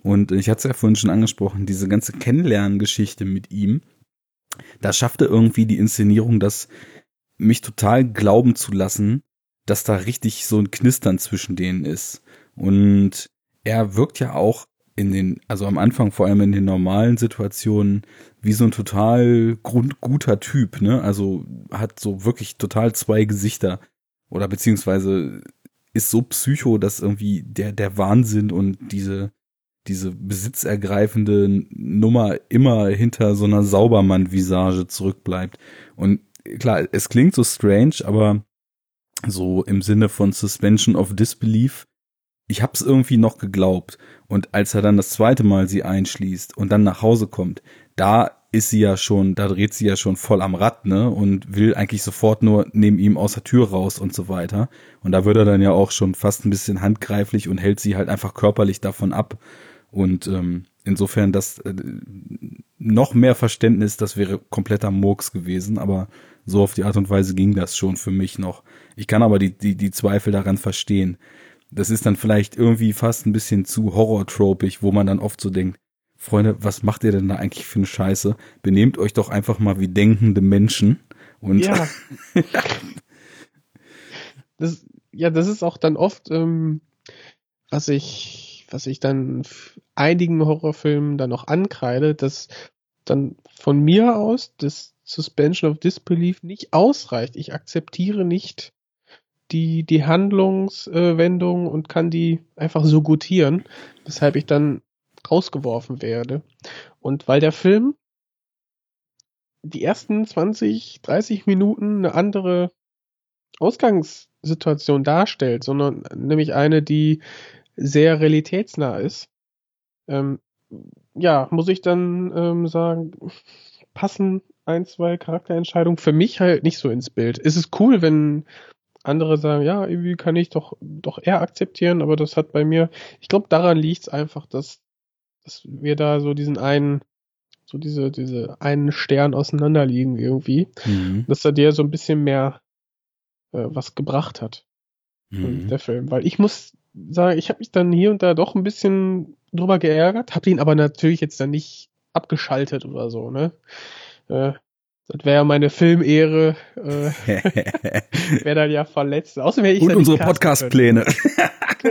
Und ich hatte es ja vorhin schon angesprochen, diese ganze Kennenlerngeschichte mit ihm, da schaffte irgendwie die Inszenierung, das mich total glauben zu lassen, dass da richtig so ein Knistern zwischen denen ist. Und er wirkt ja auch in den, also am Anfang vor allem in den normalen Situationen, wie so ein total grundguter Typ, ne? Also hat so wirklich total zwei Gesichter. Oder beziehungsweise ist so psycho, dass irgendwie der, der Wahnsinn und diese, diese besitzergreifende Nummer immer hinter so einer Saubermann-Visage zurückbleibt. Und klar, es klingt so strange, aber so im Sinne von Suspension of Disbelief, ich hab's irgendwie noch geglaubt. Und als er dann das zweite Mal sie einschließt und dann nach Hause kommt, da ist sie ja schon, da dreht sie ja schon voll am Rad, ne? Und will eigentlich sofort nur neben ihm aus der Tür raus und so weiter. Und da wird er dann ja auch schon fast ein bisschen handgreiflich und hält sie halt einfach körperlich davon ab. Und ähm, insofern das äh, noch mehr Verständnis, das wäre kompletter Murks gewesen, aber so auf die Art und Weise ging das schon für mich noch. Ich kann aber die, die, die Zweifel daran verstehen. Das ist dann vielleicht irgendwie fast ein bisschen zu horrortropig, wo man dann oft so denkt, Freunde, was macht ihr denn da eigentlich für eine Scheiße? Benehmt euch doch einfach mal wie denkende Menschen. Und ja. das, ja, das ist auch dann oft, ähm, was ich was ich dann einigen Horrorfilmen dann noch ankreide, dass dann von mir aus das Suspension of Disbelief nicht ausreicht. Ich akzeptiere nicht die, die Handlungswendung und kann die einfach so gutieren, weshalb ich dann rausgeworfen werde. Und weil der Film die ersten 20, 30 Minuten eine andere Ausgangssituation darstellt, sondern nämlich eine, die sehr realitätsnah ist, ähm, ja, muss ich dann ähm, sagen, passen ein, zwei Charakterentscheidungen für mich halt nicht so ins Bild. Es ist cool, wenn andere sagen, ja, irgendwie kann ich doch, doch eher akzeptieren, aber das hat bei mir, ich glaube, daran liegt es einfach, dass, dass wir da so diesen einen, so diese, diese einen Stern auseinanderliegen irgendwie, mhm. dass er dir so ein bisschen mehr äh, was gebracht hat, mhm. der Film. Weil ich muss sagen, ich habe mich dann hier und da doch ein bisschen drüber geärgert, habe ihn aber natürlich jetzt dann nicht abgeschaltet oder so, ne? Äh, das wäre ja meine Filmehre, äh, wäre dann ja verletzt. Außerdem wäre ich Und unsere Podcast-Pläne.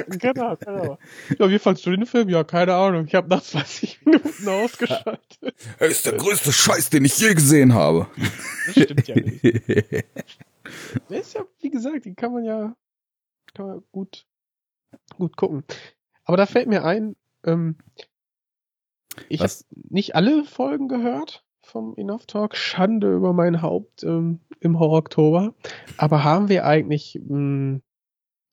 genau, genau. Ja, wie fandst du den Film? Ja, keine Ahnung. Ich habe nach 20 Minuten ausgeschaltet. Er ist der größte Scheiß, den ich je gesehen habe. Das stimmt ja nicht. Der ist ja, wie gesagt, die kann man ja kann man gut gut gucken. Aber da fällt mir ein, ähm, ich habe nicht alle Folgen gehört vom Enough Talk. Schande über mein Haupt ähm, im Horror Oktober. Aber haben wir eigentlich mh, hm,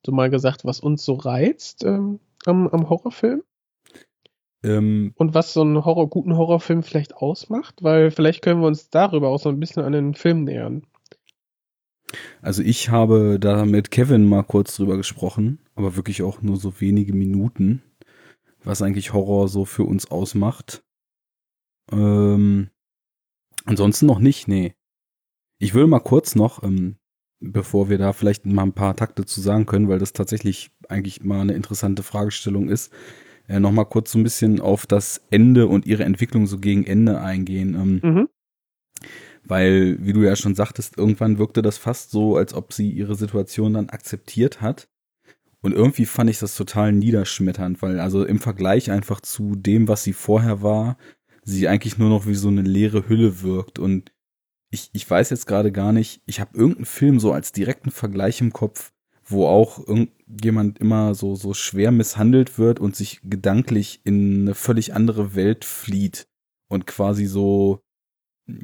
so mal gesagt, was uns so reizt ähm, am, am Horrorfilm? Ähm, Und was so einen Horror, guten Horrorfilm vielleicht ausmacht? Weil vielleicht können wir uns darüber auch so ein bisschen an den Film nähern. Also ich habe da mit Kevin mal kurz drüber gesprochen, aber wirklich auch nur so wenige Minuten, was eigentlich Horror so für uns ausmacht. Ähm, ansonsten noch nicht, nee. Ich will mal kurz noch, ähm, bevor wir da vielleicht mal ein paar Takte zu sagen können, weil das tatsächlich eigentlich mal eine interessante Fragestellung ist. äh, nochmal kurz so ein bisschen auf das Ende und ihre Entwicklung so gegen Ende eingehen. Ähm, mhm. Weil, wie du ja schon sagtest, irgendwann wirkte das fast so, als ob sie ihre Situation dann akzeptiert hat. Und irgendwie fand ich das total niederschmetternd, weil also im Vergleich einfach zu dem, was sie vorher war, sie eigentlich nur noch wie so eine leere Hülle wirkt. Und ich, ich weiß jetzt gerade gar nicht, ich habe irgendeinen Film so als direkten Vergleich im Kopf, wo auch irgendjemand immer so, so schwer misshandelt wird und sich gedanklich in eine völlig andere Welt flieht und quasi so,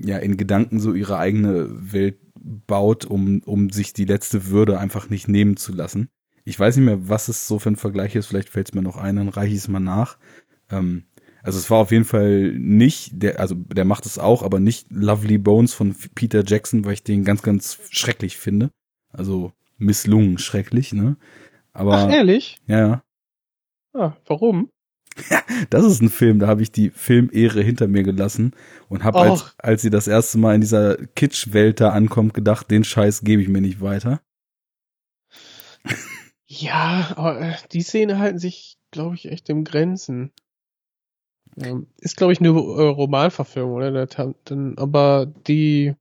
ja, in Gedanken so ihre eigene Welt baut, um, um sich die letzte Würde einfach nicht nehmen zu lassen. Ich weiß nicht mehr, was es so für ein Vergleich ist, vielleicht fällt es mir noch ein, dann reiche ich es mal nach. Ähm, also es war auf jeden Fall nicht, der, also der macht es auch, aber nicht Lovely Bones von Peter Jackson, weil ich den ganz, ganz schrecklich finde. Also misslungen schrecklich, ne? Aber. Ach, ehrlich? Ja, ja. Ah, warum? Ja, das ist ein Film, da habe ich die Filmehre hinter mir gelassen und habe, als, als sie das erste Mal in dieser Kitsch-Welt da ankommt, gedacht, den Scheiß gebe ich mir nicht weiter. Ja, aber äh, die Szene halten sich, glaube ich, echt im Grenzen. Ähm, ist, glaube ich, eine äh, Romanverfilmung, oder? Aber die.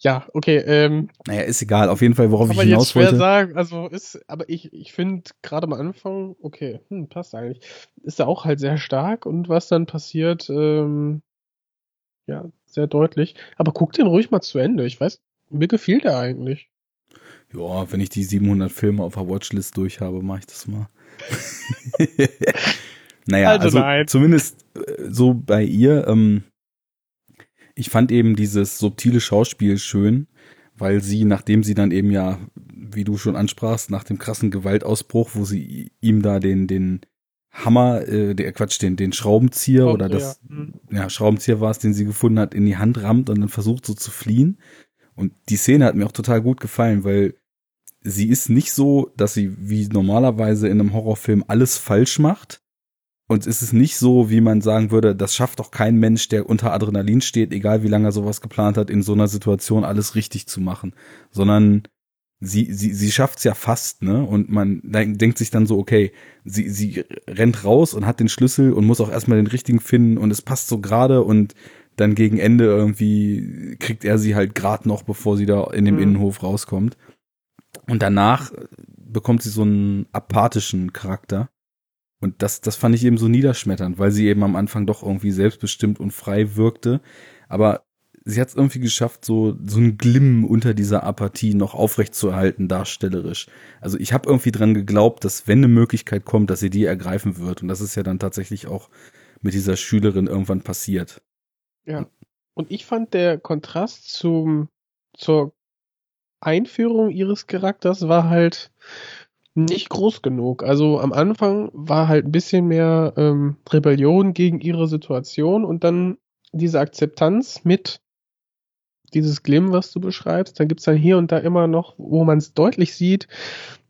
Ja, okay. Ähm, naja, ist egal. Auf jeden Fall, worauf ich hinaus jetzt schwer wollte. sagen, also ist, aber ich, ich finde gerade am Anfang, okay, hm, passt eigentlich. Ist er auch halt sehr stark und was dann passiert, ähm, ja, sehr deutlich. Aber guck den ruhig mal zu Ende. Ich weiß, mir gefiel der eigentlich. Ja, wenn ich die 700 Filme auf der Watchlist durch habe, mache ich das mal. Naja, also, also zumindest äh, so bei ihr. Ähm, ich fand eben dieses subtile Schauspiel schön, weil sie, nachdem sie dann eben ja, wie du schon ansprachst, nach dem krassen Gewaltausbruch, wo sie ihm da den, den Hammer, äh, der Quatsch, den, den Schraubenzieher oh, oder das, ja. Mhm. ja, Schraubenzieher war es, den sie gefunden hat, in die Hand rammt und dann versucht so zu fliehen. Und die Szene hat mir auch total gut gefallen, weil sie ist nicht so, dass sie wie normalerweise in einem Horrorfilm alles falsch macht, und es ist nicht so, wie man sagen würde, das schafft doch kein Mensch, der unter Adrenalin steht, egal wie lange er sowas geplant hat, in so einer Situation alles richtig zu machen. Sondern sie, sie, sie schafft's ja fast, ne? Und man denkt sich dann so, okay, sie, sie rennt raus und hat den Schlüssel und muss auch erstmal den richtigen finden und es passt so gerade und dann gegen Ende irgendwie kriegt er sie halt gerade noch, bevor sie da in dem mhm. Innenhof rauskommt. Und danach bekommt sie so einen apathischen Charakter und das, das fand ich eben so niederschmetternd, weil sie eben am Anfang doch irgendwie selbstbestimmt und frei wirkte. Aber sie hat es irgendwie geschafft, so, so ein Glimm unter dieser Apathie noch aufrechtzuerhalten, darstellerisch. Also ich habe irgendwie dran geglaubt, dass wenn eine Möglichkeit kommt, dass sie die ergreifen wird. Und das ist ja dann tatsächlich auch mit dieser Schülerin irgendwann passiert. Ja. Und ich fand der Kontrast zum, zur Einführung ihres Charakters war halt, nicht groß genug. Also am Anfang war halt ein bisschen mehr ähm, Rebellion gegen ihre Situation und dann diese Akzeptanz mit dieses Glimm, was du beschreibst. Dann gibt's dann hier und da immer noch, wo man es deutlich sieht,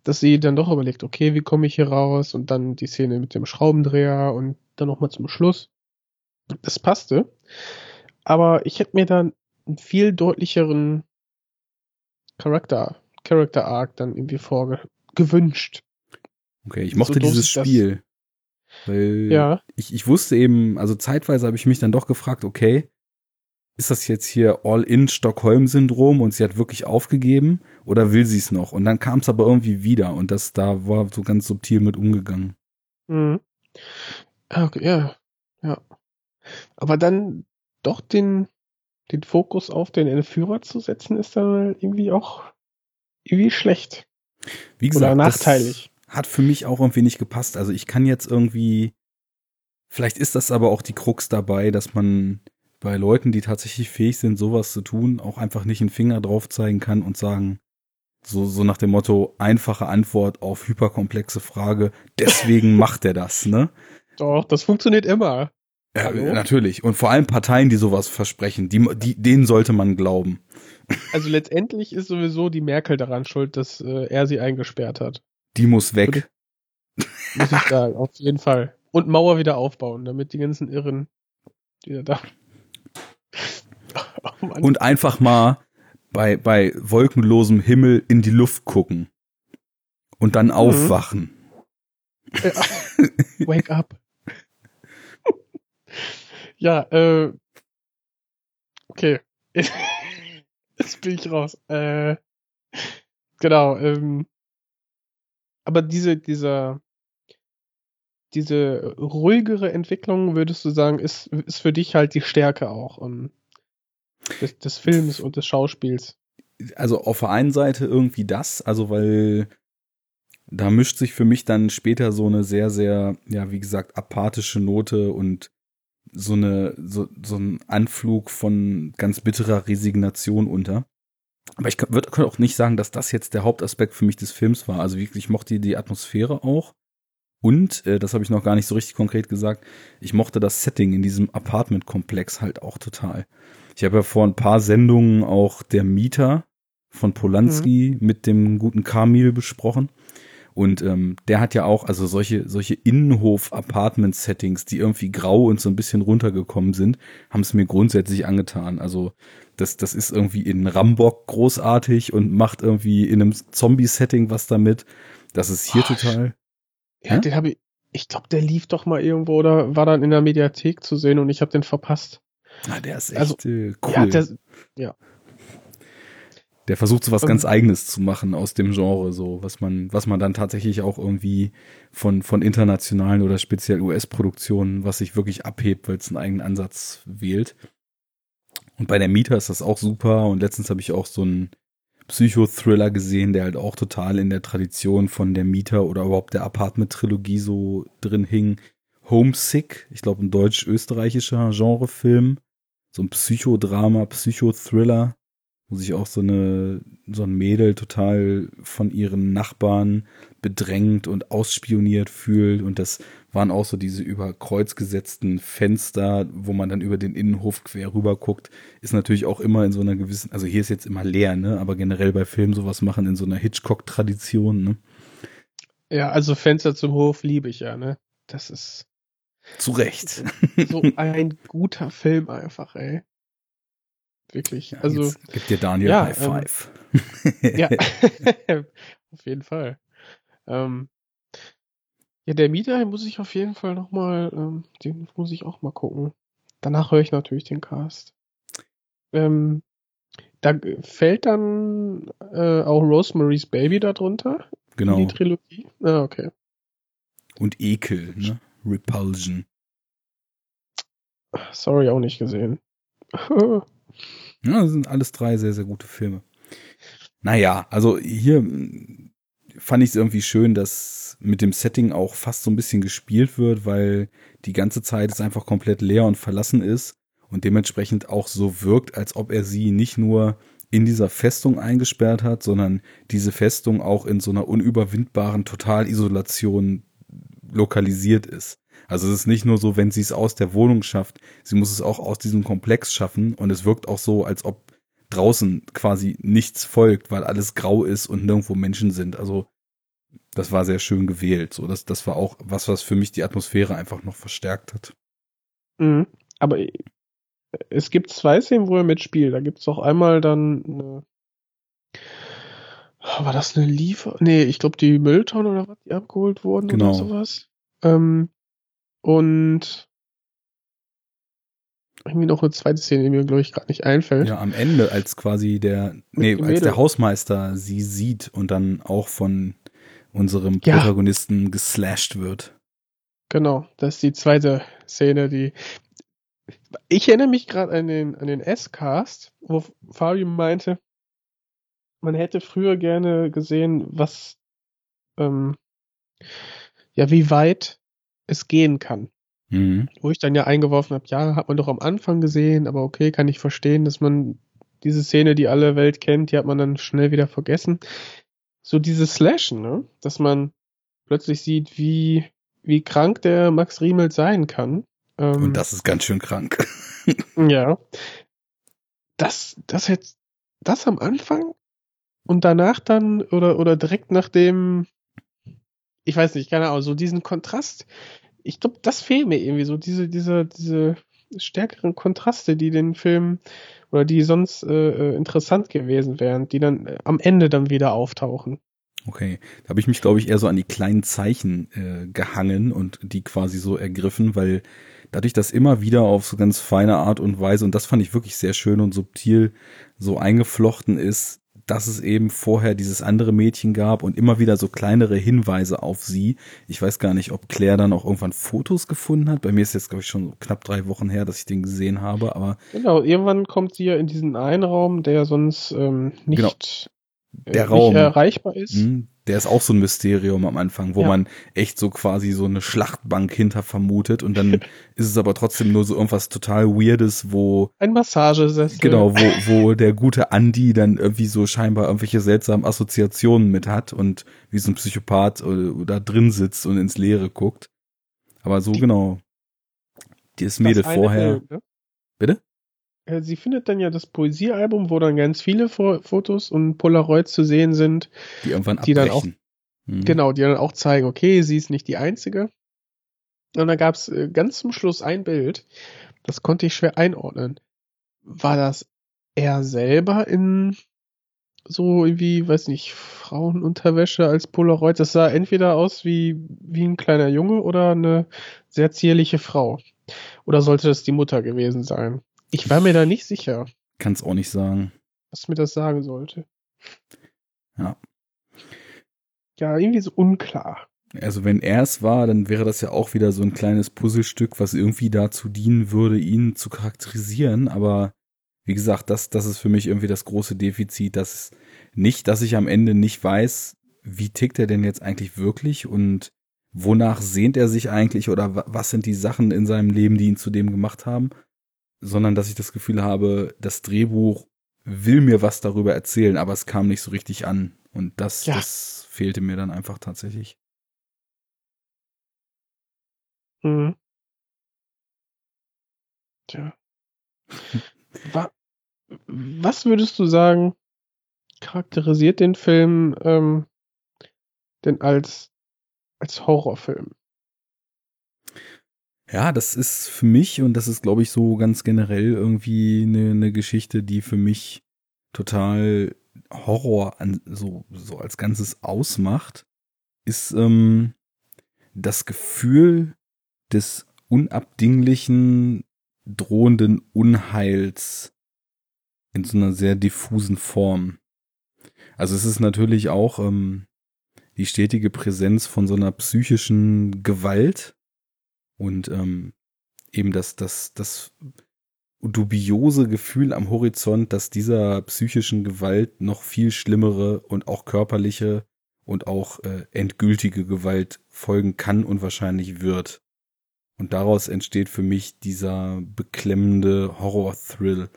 dass sie dann doch überlegt, okay, wie komme ich hier raus? Und dann die Szene mit dem Schraubendreher und dann nochmal zum Schluss. Das passte. Aber ich hätte mir dann einen viel deutlicheren Charakter, Character Arc dann irgendwie vorge gewünscht. Okay, ich mochte so dieses Spiel. Weil ja. ich, ich wusste eben, also zeitweise habe ich mich dann doch gefragt, okay, ist das jetzt hier All-in-Stockholm-Syndrom und sie hat wirklich aufgegeben oder will sie es noch? Und dann kam es aber irgendwie wieder und das da war so ganz subtil mit umgegangen. Mhm. Ah, okay, ja, ja. Aber dann doch den, den Fokus auf den Entführer zu setzen, ist dann irgendwie auch irgendwie schlecht. Wie gesagt, Oder nachteilig. hat für mich auch irgendwie nicht gepasst. Also ich kann jetzt irgendwie, vielleicht ist das aber auch die Krux dabei, dass man bei Leuten, die tatsächlich fähig sind, sowas zu tun, auch einfach nicht einen Finger drauf zeigen kann und sagen, so, so nach dem Motto, einfache Antwort auf hyperkomplexe Frage, deswegen macht er das, ne? Doch, das funktioniert immer. Ja, natürlich. Und vor allem Parteien, die sowas versprechen, die, die, denen sollte man glauben. Also letztendlich ist sowieso die Merkel daran schuld, dass äh, er sie eingesperrt hat. Die muss weg. Muss ich sagen, auf jeden Fall. Und Mauer wieder aufbauen, damit die ganzen Irren wieder da. Oh Und einfach mal bei, bei wolkenlosem Himmel in die Luft gucken. Und dann mhm. aufwachen. Wake up. ja, äh, okay. Jetzt bin ich raus. Äh, genau, ähm, aber diese, dieser, diese ruhigere Entwicklung, würdest du sagen, ist, ist für dich halt die Stärke auch um, ähm, des, des Films und des Schauspiels? Also auf der einen Seite irgendwie das, also weil da mischt sich für mich dann später so eine sehr, sehr, ja, wie gesagt, apathische Note und so eine, so, so ein Anflug von ganz bitterer Resignation unter. Aber ich würde auch nicht sagen, dass das jetzt der Hauptaspekt für mich des Films war. Also wirklich, ich mochte die Atmosphäre auch. Und, äh, das habe ich noch gar nicht so richtig konkret gesagt, ich mochte das Setting in diesem Apartment-Komplex halt auch total. Ich habe ja vor ein paar Sendungen auch der Mieter von Polanski mhm. mit dem guten Kamil besprochen. Und ähm, der hat ja auch, also solche, solche Innenhof-Apartment-Settings, die irgendwie grau und so ein bisschen runtergekommen sind, haben es mir grundsätzlich angetan. Also das, das ist irgendwie in Rambock großartig und macht irgendwie in einem Zombie-Setting was damit. Das ist hier oh, total. Ja, ja? den habe ich, ich glaube, der lief doch mal irgendwo oder war dann in der Mediathek zu sehen und ich habe den verpasst. Ah, der ist also, echt also, äh, cool. Ja, der, ja, der versucht so was ganz eigenes zu machen aus dem Genre, so was man, was man dann tatsächlich auch irgendwie von, von internationalen oder speziell US-Produktionen, was sich wirklich abhebt, weil es einen eigenen Ansatz wählt. Und bei der Mieter ist das auch super. Und letztens habe ich auch so einen Psychothriller gesehen, der halt auch total in der Tradition von der Mieter oder überhaupt der Apartment-Trilogie so drin hing. Homesick, ich glaube ein deutsch-österreichischer Genrefilm. So ein Psychodrama, Psychothriller wo sich auch so eine so ein Mädel total von ihren Nachbarn bedrängt und ausspioniert fühlt und das waren auch so diese über Kreuz gesetzten Fenster, wo man dann über den Innenhof quer rüber guckt, ist natürlich auch immer in so einer gewissen, also hier ist jetzt immer leer, ne, aber generell bei Filmen sowas machen in so einer Hitchcock Tradition, ne? Ja, also Fenster zum Hof liebe ich ja, ne? Das ist zu Recht. So ein guter Film einfach, ey. Wirklich. Ja, also gibt dir Daniel ja, High ähm, Five. Ähm, ja, auf jeden Fall. Ähm, ja, der Mieter muss ich auf jeden Fall noch mal, ähm, den muss ich auch mal gucken. Danach höre ich natürlich den Cast. Ähm, da fällt dann äh, auch Rosemary's Baby darunter. Genau. Die Trilogie. Ah, okay. Und Ekel, ne? Repulsion. Sorry, auch nicht gesehen. Ja, das sind alles drei sehr, sehr gute Filme. Naja, also hier hm, fand ich es irgendwie schön, dass mit dem Setting auch fast so ein bisschen gespielt wird, weil die ganze Zeit es einfach komplett leer und verlassen ist und dementsprechend auch so wirkt, als ob er sie nicht nur in dieser Festung eingesperrt hat, sondern diese Festung auch in so einer unüberwindbaren Totalisolation lokalisiert ist. Also es ist nicht nur so, wenn sie es aus der Wohnung schafft, sie muss es auch aus diesem Komplex schaffen und es wirkt auch so, als ob draußen quasi nichts folgt, weil alles grau ist und nirgendwo Menschen sind. Also das war sehr schön gewählt. So, das, das war auch was, was für mich die Atmosphäre einfach noch verstärkt hat. Mhm. Aber es gibt zwei Szenen, wo er mitspielt. Da gibt es auch einmal dann eine war das eine Liefer? Nee, ich glaube die Mülltonne oder was, die abgeholt wurden genau. oder sowas. Ähm, und irgendwie noch eine zweite Szene, die mir, glaube ich, gerade nicht einfällt. Ja, am Ende, als quasi der, nee, als der Hausmeister sie sieht und dann auch von unserem ja. Protagonisten geslasht wird. Genau, das ist die zweite Szene, die. Ich erinnere mich gerade an den, an den S-Cast, wo Fabio meinte, man hätte früher gerne gesehen, was, ähm, ja, wie weit es gehen kann. Mhm. Wo ich dann ja eingeworfen habe, ja, hat man doch am Anfang gesehen, aber okay, kann ich verstehen, dass man diese Szene, die alle Welt kennt, die hat man dann schnell wieder vergessen. So dieses Slashen, ne? Dass man plötzlich sieht, wie, wie krank der Max Riemel sein kann. Ähm, Und das ist ganz schön krank. ja. Das, das jetzt, das am Anfang und danach dann, oder, oder direkt nach dem, ich weiß nicht, keine Ahnung, so diesen Kontrast. Ich glaube, das fehlt mir irgendwie so, diese, diese, diese stärkeren Kontraste, die den Film oder die sonst äh, äh interessant gewesen wären, die dann äh, am Ende dann wieder auftauchen. Okay, da habe ich mich, glaube ich, eher so an die kleinen Zeichen äh, gehangen und die quasi so ergriffen, weil dadurch, dass immer wieder auf so ganz feine Art und Weise, und das fand ich wirklich sehr schön und subtil, so eingeflochten ist, dass es eben vorher dieses andere Mädchen gab und immer wieder so kleinere Hinweise auf sie. Ich weiß gar nicht, ob Claire dann auch irgendwann Fotos gefunden hat. Bei mir ist jetzt, glaube ich, schon knapp drei Wochen her, dass ich den gesehen habe, aber. Genau, irgendwann kommt sie ja in diesen einen Raum, der sonst ähm, nicht genau der äh, Raum erreichbar ist. Hm, der ist auch so ein Mysterium am Anfang, wo ja. man echt so quasi so eine Schlachtbank hinter vermutet und dann ist es aber trotzdem nur so irgendwas total Weirdes, wo ein Massagesessel. Genau, wo wo der gute Andy dann irgendwie so scheinbar irgendwelche seltsamen Assoziationen mit hat und wie so ein Psychopath da drin sitzt und ins Leere guckt. Aber so Die, genau. Das Mädel vorher. Bild, ne? Bitte? Äh, sie findet dann ja das Poesiealbum, wo dann ganz viele Fotos und Polaroids zu sehen sind. Die irgendwann die dann auch, mhm. Genau, die dann auch zeigen, okay, sie ist nicht die Einzige. Und dann gab es äh, ganz zum Schluss ein Bild, das konnte ich schwer einordnen. War das er selber in so irgendwie, weiß nicht, Frauenunterwäsche als Polaroid? Das sah entweder aus wie, wie ein kleiner Junge oder eine sehr zierliche Frau. Oder sollte das die Mutter gewesen sein? Ich war mir da nicht sicher. Kann es auch nicht sagen. Was mir das sagen sollte. Ja. Ja, irgendwie so unklar. Also wenn er es war, dann wäre das ja auch wieder so ein kleines Puzzlestück, was irgendwie dazu dienen würde, ihn zu charakterisieren. Aber wie gesagt, das, das ist für mich irgendwie das große Defizit, dass nicht, dass ich am Ende nicht weiß, wie tickt er denn jetzt eigentlich wirklich und wonach sehnt er sich eigentlich oder was sind die Sachen in seinem Leben, die ihn zu dem gemacht haben, sondern dass ich das Gefühl habe, das Drehbuch will mir was darüber erzählen, aber es kam nicht so richtig an. Und das, ja. das fehlte mir dann einfach tatsächlich. Mhm. Tja. was würdest du sagen, charakterisiert den Film ähm, denn als, als Horrorfilm? Ja, das ist für mich und das ist, glaube ich, so ganz generell irgendwie eine, eine Geschichte, die für mich total Horror an, so, so als Ganzes ausmacht, ist ähm, das Gefühl des unabdinglichen, drohenden Unheils in so einer sehr diffusen Form. Also es ist natürlich auch ähm, die stetige Präsenz von so einer psychischen Gewalt, und ähm, eben das, das, das dubiose Gefühl am Horizont, dass dieser psychischen Gewalt noch viel schlimmere und auch körperliche und auch äh, endgültige Gewalt folgen kann und wahrscheinlich wird. Und daraus entsteht für mich dieser beklemmende Horror-Thrill.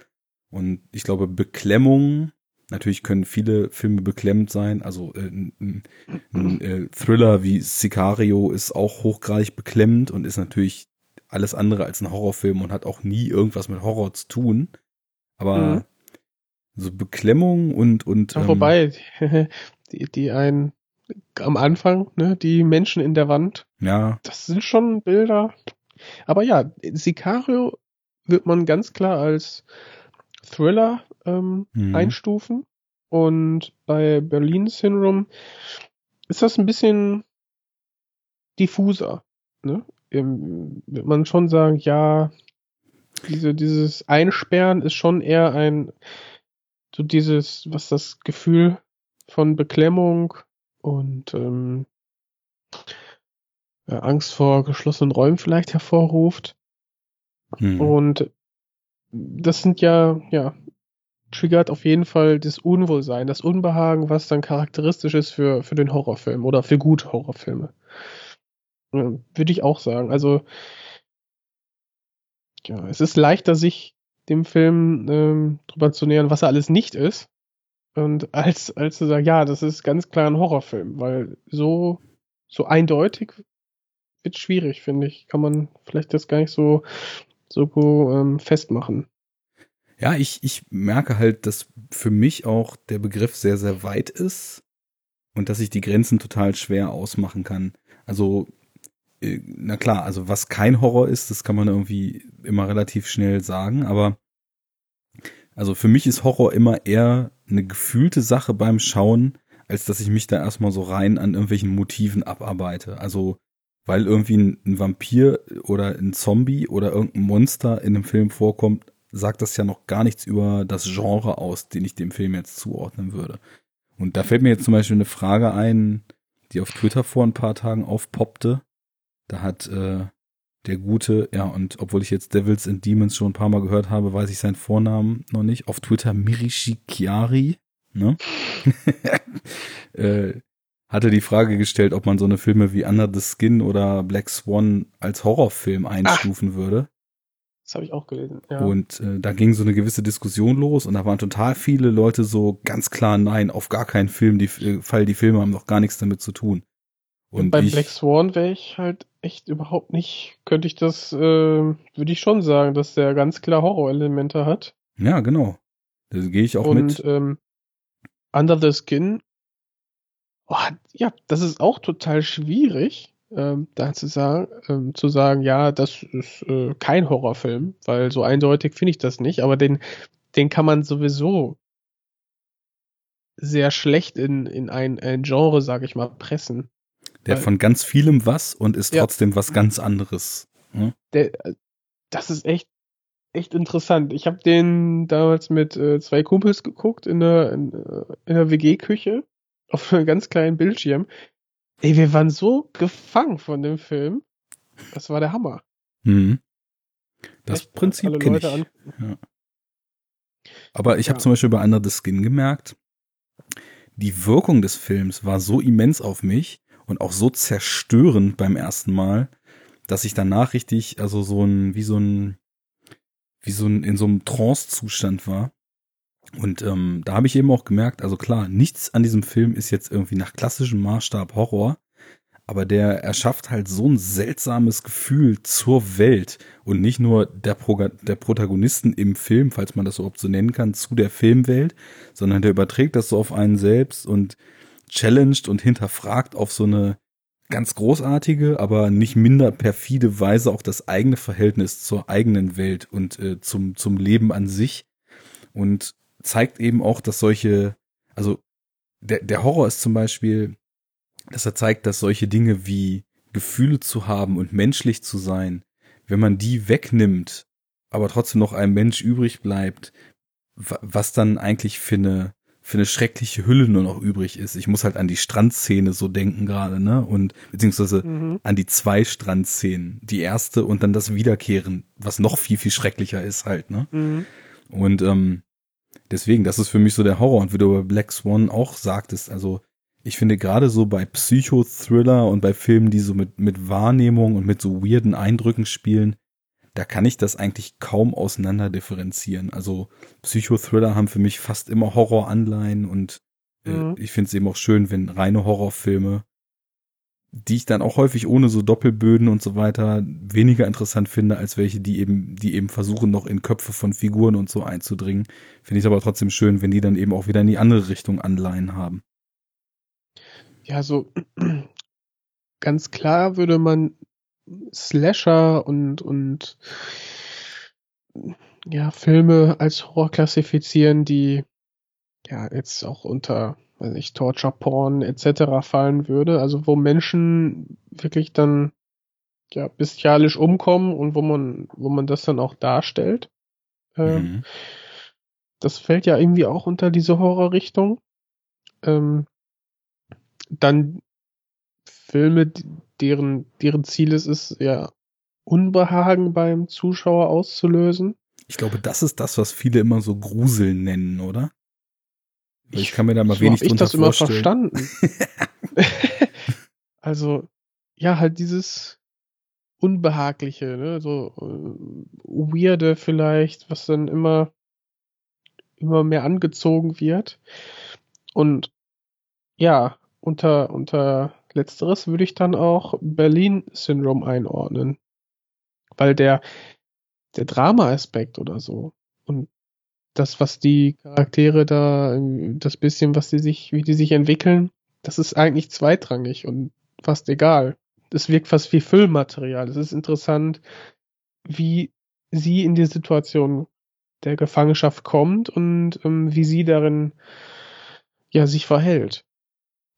Und ich glaube, Beklemmung Natürlich können viele Filme beklemmt sein. Also äh, ein, ein äh, Thriller wie Sicario ist auch hochgradig beklemmend und ist natürlich alles andere als ein Horrorfilm und hat auch nie irgendwas mit Horror zu tun. Aber mhm. so Beklemmung und und Ach, ähm, wobei die die einen am Anfang ne die Menschen in der Wand. Ja. Das sind schon Bilder. Aber ja, Sicario wird man ganz klar als Thriller ähm, mhm. einstufen. Und bei Berlin Syndrome ist das ein bisschen diffuser. Ne? Wird man schon sagen, ja, diese, dieses Einsperren ist schon eher ein, so dieses, was das Gefühl von Beklemmung und ähm, Angst vor geschlossenen Räumen vielleicht hervorruft. Hm. Und das sind ja, ja, triggert auf jeden Fall das Unwohlsein, das Unbehagen, was dann charakteristisch ist für, für den Horrorfilm oder für gute Horrorfilme. Würde ich auch sagen. Also, ja, es ist leichter, sich dem Film ähm, drüber zu nähern, was er alles nicht ist. Und als, als zu sagen, ja, das ist ganz klar ein Horrorfilm, weil so, so eindeutig wird schwierig, finde ich. Kann man vielleicht das gar nicht so, so ähm, festmachen. Ja, ich, ich merke halt, dass für mich auch der Begriff sehr, sehr weit ist und dass ich die Grenzen total schwer ausmachen kann. Also, äh, na klar, also was kein Horror ist, das kann man irgendwie immer relativ schnell sagen, aber also für mich ist Horror immer eher eine gefühlte Sache beim Schauen, als dass ich mich da erstmal so rein an irgendwelchen Motiven abarbeite. Also, weil irgendwie ein, ein Vampir oder ein Zombie oder irgendein Monster in einem Film vorkommt, sagt das ja noch gar nichts über das Genre aus, den ich dem Film jetzt zuordnen würde. Und da fällt mir jetzt zum Beispiel eine Frage ein, die auf Twitter vor ein paar Tagen aufpoppte. Da hat äh, der gute, ja, und obwohl ich jetzt Devils and Demons schon ein paar Mal gehört habe, weiß ich seinen Vornamen noch nicht. Auf Twitter Mirishikiari, ne? äh, hatte die Frage gestellt, ob man so eine Filme wie Under the Skin oder Black Swan als Horrorfilm einstufen Ach, würde. Das habe ich auch gelesen. Ja. Und äh, da ging so eine gewisse Diskussion los und da waren total viele Leute so ganz klar nein, auf gar keinen Film, die äh, Fall, die Filme haben noch gar nichts damit zu tun. Und, und bei ich, Black Swan wäre ich halt echt überhaupt nicht, könnte ich das, äh, würde ich schon sagen, dass der ganz klar Horrorelemente hat. Ja, genau. Da gehe ich auch und, mit. Ähm, Under the Skin, oh, ja, das ist auch total schwierig, ähm, da zu sagen, ähm, zu sagen, ja, das ist äh, kein Horrorfilm, weil so eindeutig finde ich das nicht, aber den, den kann man sowieso sehr schlecht in, in ein, ein Genre, sag ich mal, pressen. Der hat von ganz vielem was und ist ja. trotzdem was ganz anderes. Hm? Der, das ist echt, echt interessant. Ich habe den damals mit äh, zwei Kumpels geguckt in der, in, äh, in der WG-Küche auf einem ganz kleinen Bildschirm. Ey, wir waren so gefangen von dem Film. Das war der Hammer. Mhm. Das echt, Prinzip kenne ich. Ja. Aber ich habe zum Beispiel bei Under the Skin gemerkt, die Wirkung des Films war so immens auf mich, und auch so zerstörend beim ersten Mal, dass ich danach richtig, also so ein, wie so ein, wie so ein, in so einem Trance-Zustand war. Und ähm, da habe ich eben auch gemerkt, also klar, nichts an diesem Film ist jetzt irgendwie nach klassischem Maßstab Horror, aber der erschafft halt so ein seltsames Gefühl zur Welt und nicht nur der, Pro der Protagonisten im Film, falls man das überhaupt so nennen kann, zu der Filmwelt, sondern der überträgt das so auf einen selbst und challenged und hinterfragt auf so eine ganz großartige, aber nicht minder perfide Weise auch das eigene Verhältnis zur eigenen Welt und äh, zum, zum Leben an sich. Und zeigt eben auch, dass solche, also der, der Horror ist zum Beispiel, dass er zeigt, dass solche Dinge wie Gefühle zu haben und menschlich zu sein, wenn man die wegnimmt, aber trotzdem noch ein Mensch übrig bleibt, was dann eigentlich für eine für eine schreckliche Hülle nur noch übrig ist. Ich muss halt an die Strandszene so denken gerade, ne? Und beziehungsweise mhm. an die zwei Strandszenen. Die erste und dann das Wiederkehren, was noch viel, viel schrecklicher ist halt, ne? Mhm. Und ähm, deswegen, das ist für mich so der Horror. Und wie du bei Black Swan auch sagtest, also ich finde gerade so bei Psychothriller und bei Filmen, die so mit, mit Wahrnehmung und mit so weirden Eindrücken spielen, da kann ich das eigentlich kaum auseinander differenzieren. Also Psychothriller haben für mich fast immer Horroranleihen und äh, mhm. ich finde es eben auch schön, wenn reine Horrorfilme, die ich dann auch häufig ohne so Doppelböden und so weiter weniger interessant finde, als welche, die eben, die eben versuchen, noch in Köpfe von Figuren und so einzudringen. Finde ich aber trotzdem schön, wenn die dann eben auch wieder in die andere Richtung Anleihen haben. Ja, so ganz klar würde man Slasher und, und ja, Filme als Horror klassifizieren, die ja jetzt auch unter, weiß ich, Torture Porn etc. fallen würde, also wo Menschen wirklich dann ja bestialisch umkommen und wo man, wo man das dann auch darstellt. Ähm, mhm. Das fällt ja irgendwie auch unter diese Horrorrichtung. Ähm, dann Filme, deren, deren Ziel es ist, ja, Unbehagen beim Zuschauer auszulösen. Ich glaube, das ist das, was viele immer so Gruseln nennen, oder? Ich, ich kann mir da mal so wenig drunter ich das vorstellen. immer verstanden. also, ja, halt dieses Unbehagliche, ne, so uh, weirde vielleicht, was dann immer, immer mehr angezogen wird. Und ja, unter, unter Letzteres würde ich dann auch Berlin-Syndrom einordnen. Weil der, der Drama-Aspekt oder so und das, was die Charaktere da, das bisschen, was die sich, wie die sich entwickeln, das ist eigentlich zweitrangig und fast egal. Das wirkt fast wie Füllmaterial. Es ist interessant, wie sie in die Situation der Gefangenschaft kommt und ähm, wie sie darin ja sich verhält.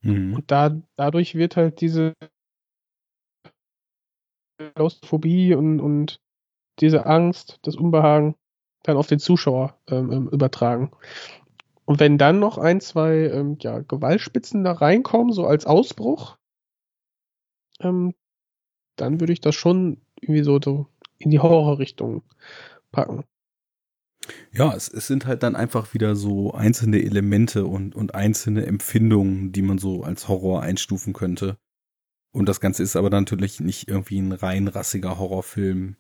Mhm. Und da, dadurch wird halt diese Klaustrophobie und, und diese Angst, das Unbehagen dann auf den Zuschauer ähm, ähm, übertragen. Und wenn dann noch ein, zwei ähm, ja, Gewaltspitzen da reinkommen, so als Ausbruch, ähm, dann würde ich das schon irgendwie so, so in die Horrorrichtung packen. Ja, es, es sind halt dann einfach wieder so einzelne Elemente und, und einzelne Empfindungen, die man so als Horror einstufen könnte. Und das Ganze ist aber natürlich nicht irgendwie ein rein rassiger Horrorfilm,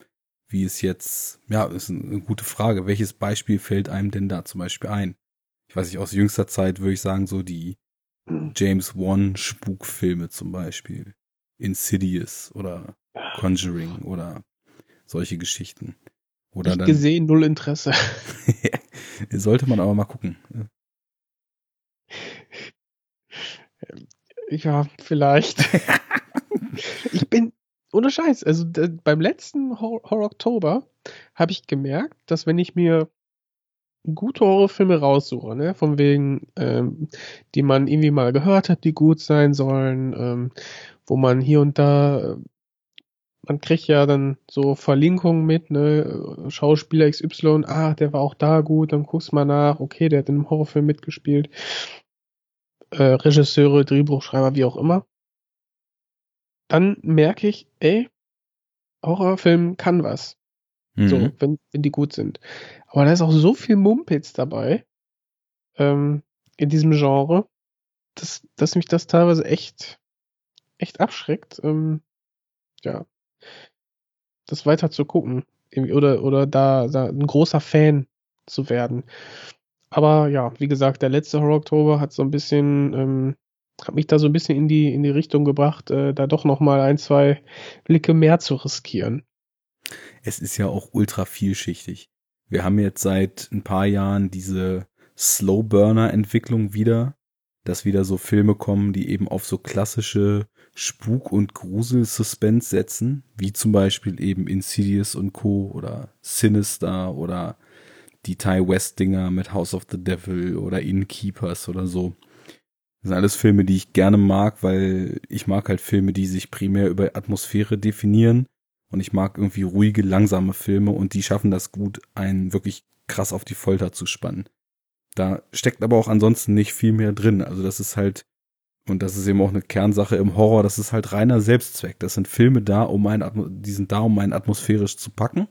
wie es jetzt, ja, ist eine gute Frage. Welches Beispiel fällt einem denn da zum Beispiel ein? Ich weiß nicht, aus jüngster Zeit würde ich sagen, so die James Wan Spukfilme zum Beispiel. Insidious oder Conjuring oder solche Geschichten. Oder ich dann, gesehen, null Interesse. sollte man aber mal gucken. Ja, vielleicht. ich bin, ohne Scheiß, also beim letzten Horror Oktober habe ich gemerkt, dass wenn ich mir gute Horrorfilme raussuche, ne, von wegen, ähm, die man irgendwie mal gehört hat, die gut sein sollen, ähm, wo man hier und da, man kriegt ja dann so Verlinkungen mit, ne, Schauspieler XY, ah, der war auch da gut, dann guckst mal nach, okay, der hat in einem Horrorfilm mitgespielt, äh, Regisseure, Drehbuchschreiber, wie auch immer dann merke ich, ey, Horrorfilm kann was. Mhm. So, wenn, wenn die gut sind. Aber da ist auch so viel Mumpitz dabei, ähm, in diesem Genre, dass, dass mich das teilweise echt, echt abschreckt, ähm, ja, das weiter zu gucken. Oder, oder da, da ein großer Fan zu werden. Aber ja, wie gesagt, der letzte Horror Oktober hat so ein bisschen ähm, hat mich da so ein bisschen in die, in die Richtung gebracht, äh, da doch nochmal ein, zwei Blicke mehr zu riskieren. Es ist ja auch ultra vielschichtig. Wir haben jetzt seit ein paar Jahren diese Slow-Burner-Entwicklung wieder, dass wieder so Filme kommen, die eben auf so klassische Spuk- und Grusel-Suspense setzen, wie zum Beispiel eben Insidious und Co. oder Sinister oder die Ty West-Dinger mit House of the Devil oder Innkeepers oder so. Das sind alles Filme, die ich gerne mag, weil ich mag halt Filme, die sich primär über Atmosphäre definieren. Und ich mag irgendwie ruhige, langsame Filme und die schaffen das gut, einen wirklich krass auf die Folter zu spannen. Da steckt aber auch ansonsten nicht viel mehr drin. Also das ist halt, und das ist eben auch eine Kernsache im Horror, das ist halt reiner Selbstzweck. Das sind Filme da, um einen, die sind da, um einen atmosphärisch zu packen.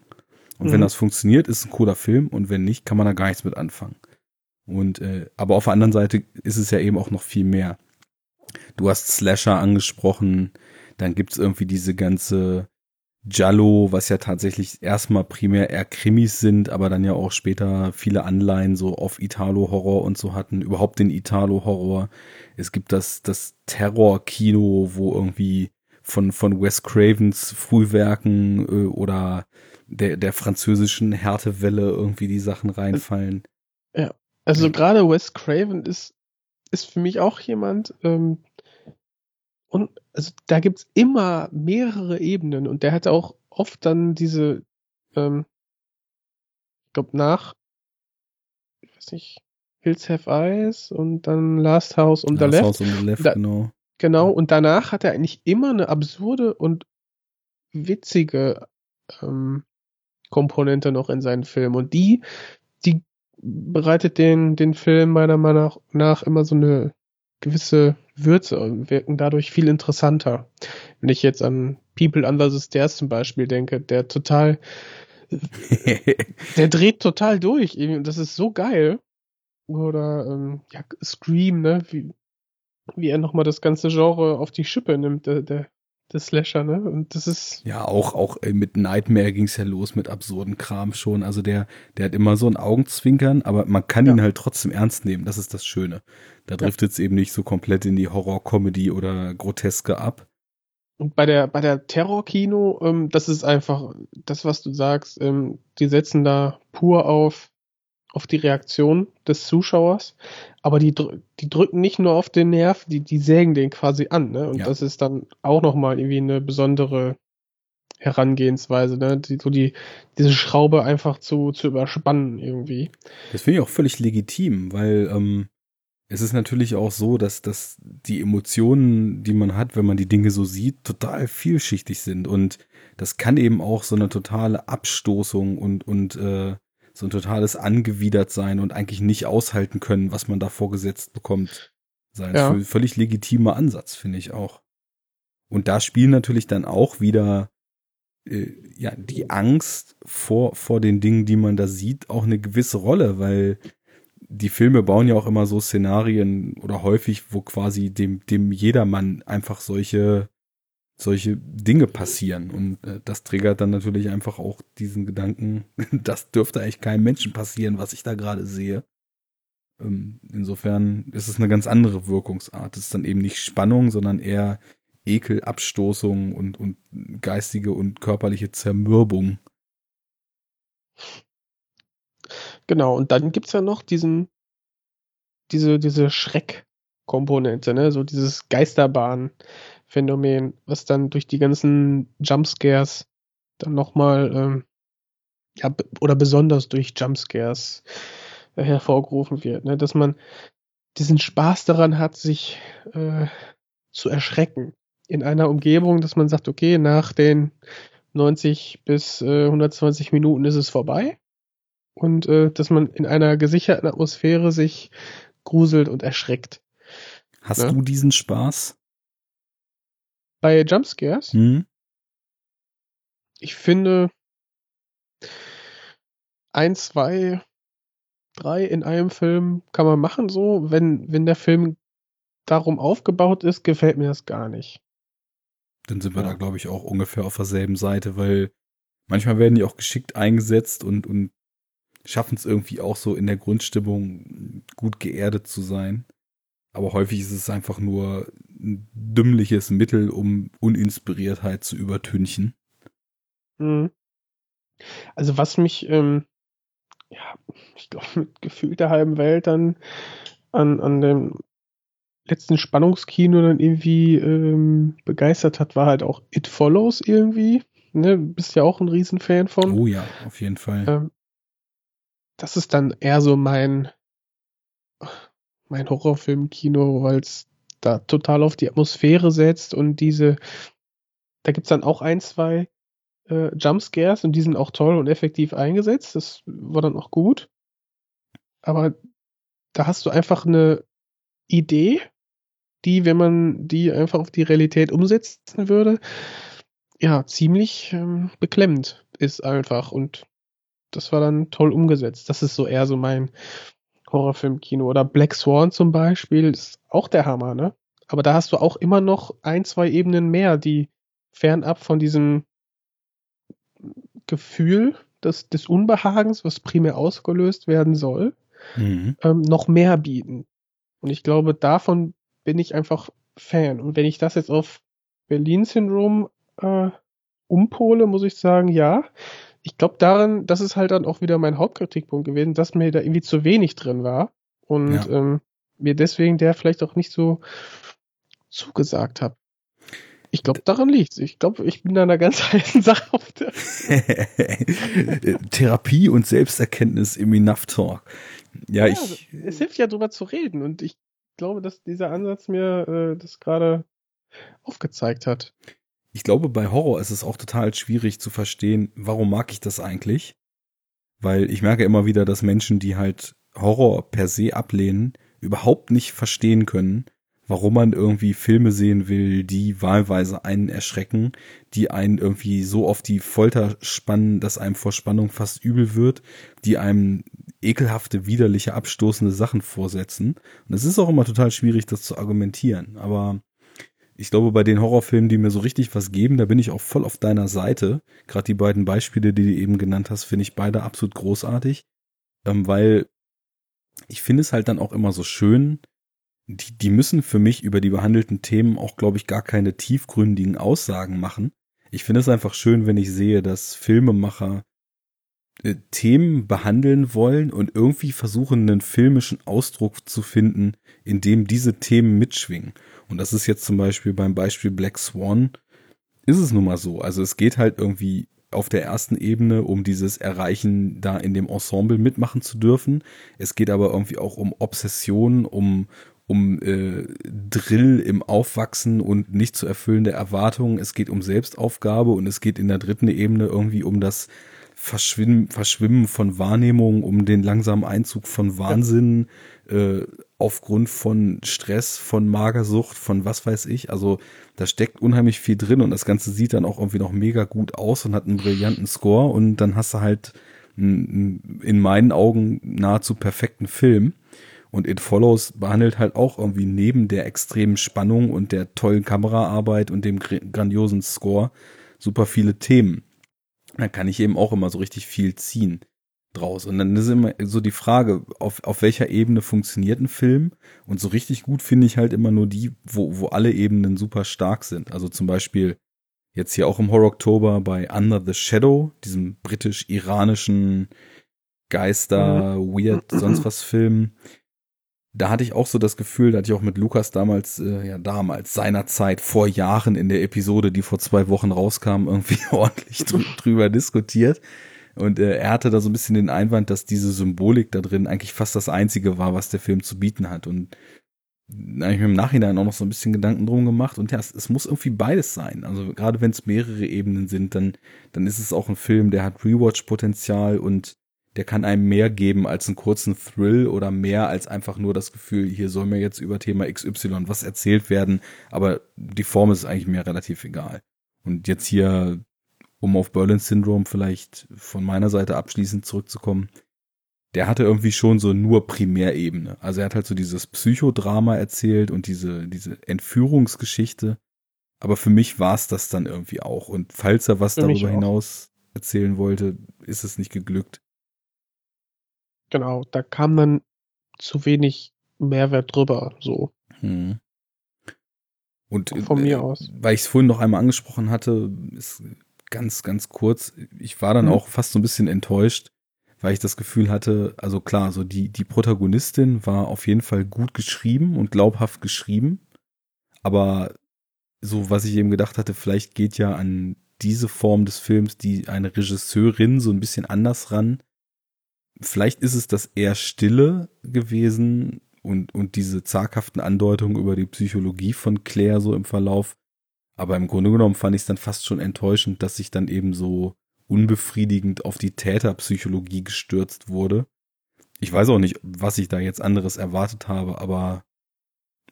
Und mhm. wenn das funktioniert, ist ein cooler Film und wenn nicht, kann man da gar nichts mit anfangen. Und äh, aber auf der anderen Seite ist es ja eben auch noch viel mehr. Du hast Slasher angesprochen, dann gibt's irgendwie diese ganze Giallo, was ja tatsächlich erstmal primär eher Krimis sind, aber dann ja auch später viele Anleihen so auf Italo-Horror und so hatten, überhaupt den Italo-Horror. Es gibt das, das Terror-Kino, wo irgendwie von, von Wes Cravens Frühwerken äh, oder der, der französischen Härtewelle irgendwie die Sachen reinfallen. Ja, also gerade Wes Craven ist, ist für mich auch jemand, ähm, und also da gibt's immer mehrere Ebenen und der hat auch oft dann diese, ähm, ich glaube nach, ich weiß nicht, Hills Have Eyes und dann Last House on the Last Left. House on the Left, da, genau. Genau, und danach hat er eigentlich immer eine absurde und witzige ähm, Komponente noch in seinen Filmen. Und die, die bereitet den, den Film meiner Meinung nach immer so eine gewisse Würze und wirken dadurch viel interessanter. Wenn ich jetzt an People Under the Stairs zum Beispiel denke, der total, der dreht total durch. Das ist so geil. Oder ähm, ja, Scream, ne? Wie, wie er nochmal das ganze Genre auf die Schippe nimmt, der, der, der Slasher, ne? Und das ist. Ja, auch, auch mit Nightmare ging's ja los mit absurden Kram schon. Also der, der hat immer so ein Augenzwinkern, aber man kann ja. ihn halt trotzdem ernst nehmen. Das ist das Schöne. Da driftet es ja. eben nicht so komplett in die Horror-Comedy oder Groteske ab. Und bei der, bei der Terror-Kino, ähm, das ist einfach das, was du sagst, ähm, die setzen da pur auf auf die Reaktion des Zuschauers, aber die, die drücken nicht nur auf den Nerv, die, die sägen den quasi an, ne? Und ja. das ist dann auch nochmal irgendwie eine besondere Herangehensweise, ne? Die, so die, diese Schraube einfach zu, zu überspannen irgendwie. Das finde ich auch völlig legitim, weil ähm, es ist natürlich auch so, dass, dass die Emotionen, die man hat, wenn man die Dinge so sieht, total vielschichtig sind. Und das kann eben auch so eine totale Abstoßung und, und äh, so ein totales angewidert sein und eigentlich nicht aushalten können, was man da vorgesetzt bekommt. Sein ja. völlig legitimer Ansatz, finde ich auch. Und da spielen natürlich dann auch wieder äh, ja die Angst vor vor den Dingen, die man da sieht, auch eine gewisse Rolle, weil die Filme bauen ja auch immer so Szenarien oder häufig, wo quasi dem, dem jedermann einfach solche, solche Dinge passieren. Und äh, das triggert dann natürlich einfach auch diesen Gedanken, das dürfte eigentlich keinem Menschen passieren, was ich da gerade sehe. Ähm, insofern ist es eine ganz andere Wirkungsart. Es ist dann eben nicht Spannung, sondern eher Ekel, Abstoßung und, und geistige und körperliche Zermürbung. Genau, und dann gibt's ja noch diesen, diese, diese Schreckkomponente, ne, so dieses Geisterbahn-Phänomen, was dann durch die ganzen Jumpscares dann nochmal, ähm, ja, oder besonders durch Jumpscares äh, hervorgerufen wird, ne, dass man diesen Spaß daran hat, sich äh, zu erschrecken in einer Umgebung, dass man sagt, okay, nach den 90 bis äh, 120 Minuten ist es vorbei und äh, dass man in einer gesicherten Atmosphäre sich gruselt und erschreckt. Hast ja? du diesen Spaß? Bei Jumpscares? Hm? Ich finde ein, zwei, drei in einem Film kann man machen so. Wenn, wenn der Film darum aufgebaut ist, gefällt mir das gar nicht. Dann sind wir ja. da, glaube ich, auch ungefähr auf derselben Seite, weil manchmal werden die auch geschickt eingesetzt und, und schaffen es irgendwie auch so in der Grundstimmung gut geerdet zu sein. Aber häufig ist es einfach nur ein dümmliches Mittel, um Uninspiriertheit zu übertünchen. Mhm. Also was mich, ähm, ja, ich glaube, mit Gefühl der halben Welt dann an, an dem letzten Spannungskino dann irgendwie ähm, begeistert hat, war halt auch It Follows irgendwie. Ne, bist ja auch ein Riesenfan von. Oh ja, auf jeden Fall. Ähm, das ist dann eher so mein, mein Horrorfilm-Kino, weil es da total auf die Atmosphäre setzt und diese, da gibt's dann auch ein, zwei äh, Jumpscares und die sind auch toll und effektiv eingesetzt. Das war dann auch gut. Aber da hast du einfach eine Idee, die, wenn man die einfach auf die Realität umsetzen würde, ja, ziemlich ähm, beklemmend ist einfach. Und das war dann toll umgesetzt. Das ist so eher so mein Horrorfilm-Kino. Oder Black Swan zum Beispiel ist auch der Hammer, ne? Aber da hast du auch immer noch ein, zwei Ebenen mehr, die fernab von diesem Gefühl des, des Unbehagens, was primär ausgelöst werden soll, mhm. ähm, noch mehr bieten. Und ich glaube, davon bin ich einfach Fan. Und wenn ich das jetzt auf Berlin-Syndrom äh, umpole, muss ich sagen, ja, ich glaube daran, das ist halt dann auch wieder mein Hauptkritikpunkt gewesen, dass mir da irgendwie zu wenig drin war und ja. ähm, mir deswegen der vielleicht auch nicht so zugesagt hat. Ich glaube, daran liegt's. Ich glaube, ich bin da einer ganz heißen Sache auf der. Therapie und Selbsterkenntnis im Enough Talk. Ja, ja ich. Also, es hilft ja drüber zu reden und ich glaube, dass dieser Ansatz mir äh, das gerade aufgezeigt hat ich glaube, bei Horror ist es auch total schwierig zu verstehen, warum mag ich das eigentlich? Weil ich merke immer wieder, dass Menschen, die halt Horror per se ablehnen, überhaupt nicht verstehen können, warum man irgendwie Filme sehen will, die wahlweise einen erschrecken, die einen irgendwie so auf die Folter spannen, dass einem vor Spannung fast übel wird, die einem ekelhafte, widerliche, abstoßende Sachen vorsetzen. Und es ist auch immer total schwierig, das zu argumentieren. Aber ich glaube, bei den Horrorfilmen, die mir so richtig was geben, da bin ich auch voll auf deiner Seite. Gerade die beiden Beispiele, die du eben genannt hast, finde ich beide absolut großartig. Ähm, weil ich finde es halt dann auch immer so schön, die, die müssen für mich über die behandelten Themen auch, glaube ich, gar keine tiefgründigen Aussagen machen. Ich finde es einfach schön, wenn ich sehe, dass Filmemacher äh, Themen behandeln wollen und irgendwie versuchen, einen filmischen Ausdruck zu finden, in dem diese Themen mitschwingen. Und das ist jetzt zum Beispiel beim Beispiel Black Swan, ist es nun mal so. Also es geht halt irgendwie auf der ersten Ebene um dieses Erreichen, da in dem Ensemble mitmachen zu dürfen. Es geht aber irgendwie auch um Obsession, um, um äh, Drill im Aufwachsen und nicht zu erfüllende Erwartungen. Es geht um Selbstaufgabe und es geht in der dritten Ebene irgendwie um das Verschwimmen, Verschwimmen von Wahrnehmung, um den langsamen Einzug von Wahnsinn ja. äh, aufgrund von Stress, von Magersucht, von was weiß ich. Also da steckt unheimlich viel drin und das Ganze sieht dann auch irgendwie noch mega gut aus und hat einen brillanten Score und dann hast du halt in meinen Augen nahezu perfekten Film. Und It Follows behandelt halt auch irgendwie neben der extremen Spannung und der tollen Kameraarbeit und dem grandiosen Score super viele Themen da kann ich eben auch immer so richtig viel ziehen draus. Und dann ist immer so die Frage, auf, auf welcher Ebene funktioniert ein Film? Und so richtig gut finde ich halt immer nur die, wo, wo alle Ebenen super stark sind. Also zum Beispiel jetzt hier auch im Horror Oktober bei Under the Shadow, diesem britisch-iranischen Geister, mhm. weird, sonst was Film da hatte ich auch so das Gefühl, da hatte ich auch mit Lukas damals, äh, ja damals, seinerzeit, vor Jahren in der Episode, die vor zwei Wochen rauskam, irgendwie ordentlich drü drüber diskutiert. Und äh, er hatte da so ein bisschen den Einwand, dass diese Symbolik da drin eigentlich fast das Einzige war, was der Film zu bieten hat. Und da habe ich mir im Nachhinein auch noch so ein bisschen Gedanken drum gemacht. Und ja, es, es muss irgendwie beides sein. Also gerade wenn es mehrere Ebenen sind, dann, dann ist es auch ein Film, der hat Rewatch-Potenzial und der kann einem mehr geben als einen kurzen Thrill oder mehr als einfach nur das Gefühl, hier soll mir jetzt über Thema XY was erzählt werden, aber die Form ist eigentlich mir relativ egal. Und jetzt hier, um auf Berlin Syndrome vielleicht von meiner Seite abschließend zurückzukommen, der hatte irgendwie schon so nur Primärebene. Also er hat halt so dieses Psychodrama erzählt und diese, diese Entführungsgeschichte. Aber für mich war es das dann irgendwie auch. Und falls er was für darüber hinaus erzählen wollte, ist es nicht geglückt. Genau, da kam dann zu wenig Mehrwert drüber, so. Hm. Und von mir äh, aus. Weil ich es vorhin noch einmal angesprochen hatte, ist ganz, ganz kurz, ich war dann hm. auch fast so ein bisschen enttäuscht, weil ich das Gefühl hatte, also klar, so die, die Protagonistin war auf jeden Fall gut geschrieben und glaubhaft geschrieben, aber so, was ich eben gedacht hatte, vielleicht geht ja an diese Form des Films die eine Regisseurin so ein bisschen anders ran, vielleicht ist es das eher Stille gewesen und, und diese zaghaften Andeutungen über die Psychologie von Claire so im Verlauf. Aber im Grunde genommen fand ich es dann fast schon enttäuschend, dass sich dann eben so unbefriedigend auf die Täterpsychologie gestürzt wurde. Ich weiß auch nicht, was ich da jetzt anderes erwartet habe, aber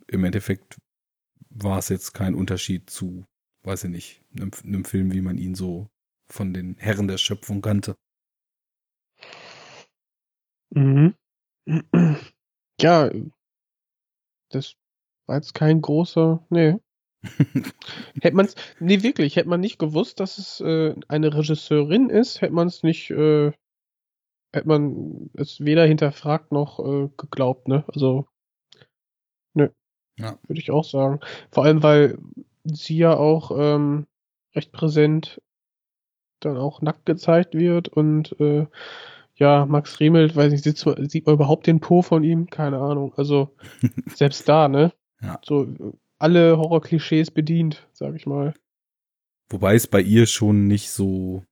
im Endeffekt war es jetzt kein Unterschied zu, weiß ich nicht, einem, einem Film, wie man ihn so von den Herren der Schöpfung kannte. Mhm. Ja, das war jetzt kein großer, ne. Hätte man's, ne, wirklich, hätte man nicht gewusst, dass es äh, eine Regisseurin ist, hätte man es nicht, äh, hätte man es weder hinterfragt noch äh, geglaubt, ne? Also, ne. Ja. Würde ich auch sagen. Vor allem, weil sie ja auch ähm, recht präsent dann auch nackt gezeigt wird und äh, ja, Max Riemelt, weiß nicht, sieht, sieht man überhaupt den Po von ihm? Keine Ahnung. Also selbst da, ne? Ja. So alle Horror-Klischees bedient, sag ich mal. Wobei es bei ihr schon nicht so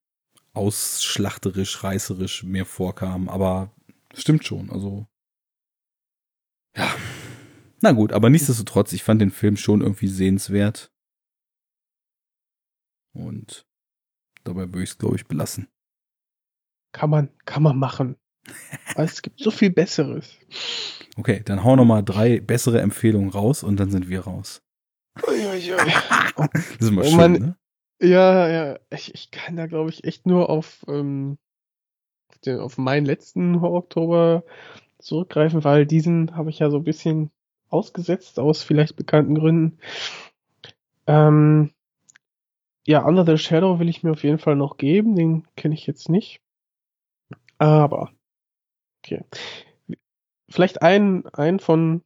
ausschlachterisch, reißerisch mehr vorkam, aber stimmt schon, also ja. Na gut, aber nichtsdestotrotz, ich fand den Film schon irgendwie sehenswert. Und dabei würde ich es, glaube ich, belassen. Kann man, kann man machen. Weil es gibt so viel Besseres. Okay, dann hau noch mal drei bessere Empfehlungen raus und dann sind wir raus. Das ist immer oh, schön, man, ne? Ja, ja, ich, ich kann da glaube ich echt nur auf, ähm, auf, den, auf meinen letzten Oktober zurückgreifen, weil diesen habe ich ja so ein bisschen ausgesetzt aus vielleicht bekannten Gründen. Ähm, ja, Under the Shadow will ich mir auf jeden Fall noch geben, den kenne ich jetzt nicht. Aber, okay. Vielleicht ein, ein von,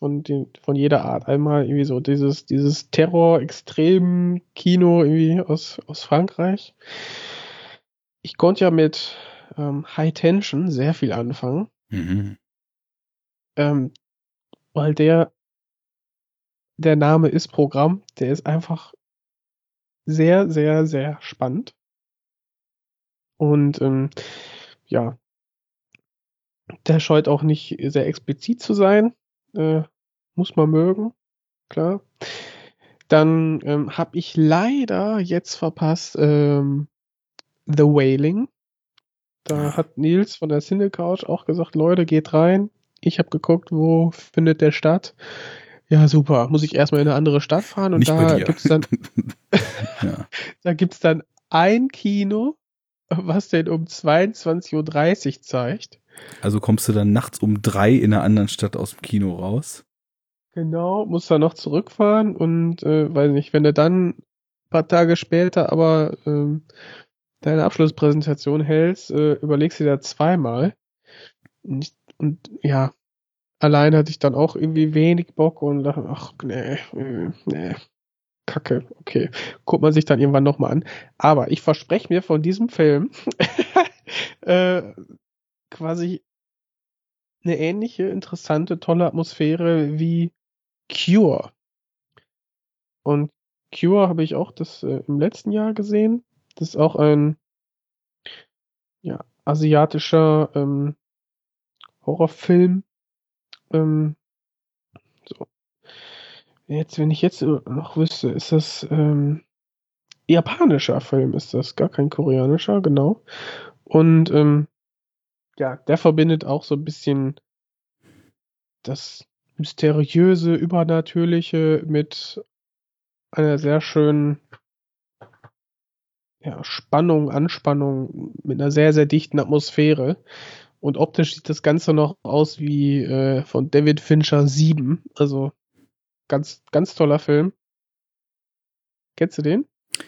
von, den, von jeder Art. Einmal irgendwie so dieses, dieses Terror-Extrem-Kino irgendwie aus, aus Frankreich. Ich konnte ja mit ähm, High Tension sehr viel anfangen. Mhm. Ähm, weil der, der Name ist Programm, der ist einfach sehr, sehr, sehr spannend. Und ähm, ja, der scheut auch nicht sehr explizit zu sein. Äh, muss man mögen, klar. Dann ähm, habe ich leider jetzt verpasst ähm, The Wailing. Da hat Nils von der Single Couch auch gesagt, Leute, geht rein. Ich habe geguckt, wo findet der statt. Ja, super. Muss ich erstmal in eine andere Stadt fahren und Nicht da gibt's dann Ja. da gibt's dann ein Kino, was den um 22.30 Uhr zeigt. Also kommst du dann nachts um drei in einer anderen Stadt aus dem Kino raus? Genau, muss dann noch zurückfahren und äh, weiß nicht, wenn du dann ein paar Tage später aber ähm, deine Abschlusspräsentation hältst, äh, überlegst du dir zweimal. Und, und ja, allein hatte ich dann auch irgendwie wenig Bock und dachte, ach nee, äh, nee, Kacke, okay. Guckt man sich dann irgendwann nochmal an. Aber ich verspreche mir von diesem Film äh, quasi eine ähnliche, interessante, tolle Atmosphäre wie Cure. Und Cure habe ich auch das äh, im letzten Jahr gesehen. Das ist auch ein ja, asiatischer ähm, Horrorfilm. Ähm, so. Jetzt, wenn ich jetzt noch wüsste, ist das ähm, japanischer Film, ist das, gar kein koreanischer, genau. Und ähm, ja, der verbindet auch so ein bisschen das mysteriöse, übernatürliche mit einer sehr schönen ja, Spannung, Anspannung, mit einer sehr, sehr dichten Atmosphäre. Und optisch sieht das Ganze noch aus wie äh, von David Fincher 7. Also ganz, ganz toller Film. Kennst du den?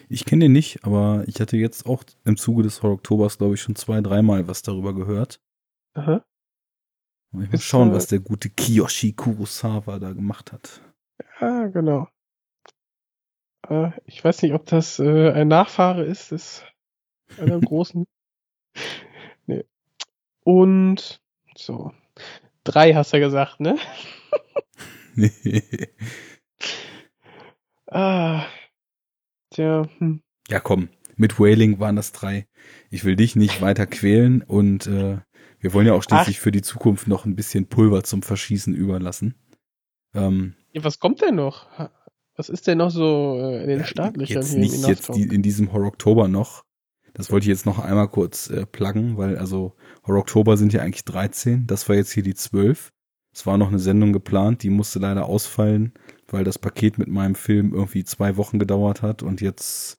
Ich kenne den nicht, aber ich hatte jetzt auch im Zuge des Horror-Oktobers, glaube ich, schon zwei, dreimal was darüber gehört. Aha. Ich muss schauen, äh, was der gute Kiyoshi Kurosawa da gemacht hat. Ja, genau. Äh, ich weiß nicht, ob das äh, ein Nachfahre ist des einer großen. nee. Und so. Drei hast du gesagt, ne? Ah. Tja, hm. ja, komm, mit Wailing waren das drei. Ich will dich nicht weiter quälen und äh, wir wollen ja auch schließlich für die Zukunft noch ein bisschen Pulver zum Verschießen überlassen. Ähm, Ja, was kommt denn noch? Was ist denn noch so äh, in den Ja, Startlöchern jetzt hier nicht im jetzt die, in diesem Horror-Oktober noch. Das wollte ich jetzt noch einmal kurz äh, pluggen, weil also Horror-Oktober sind ja eigentlich 13. Das war jetzt hier die 12. Es war noch eine Sendung geplant, die musste leider ausfallen, weil das Paket mit meinem Film irgendwie zwei Wochen gedauert hat und jetzt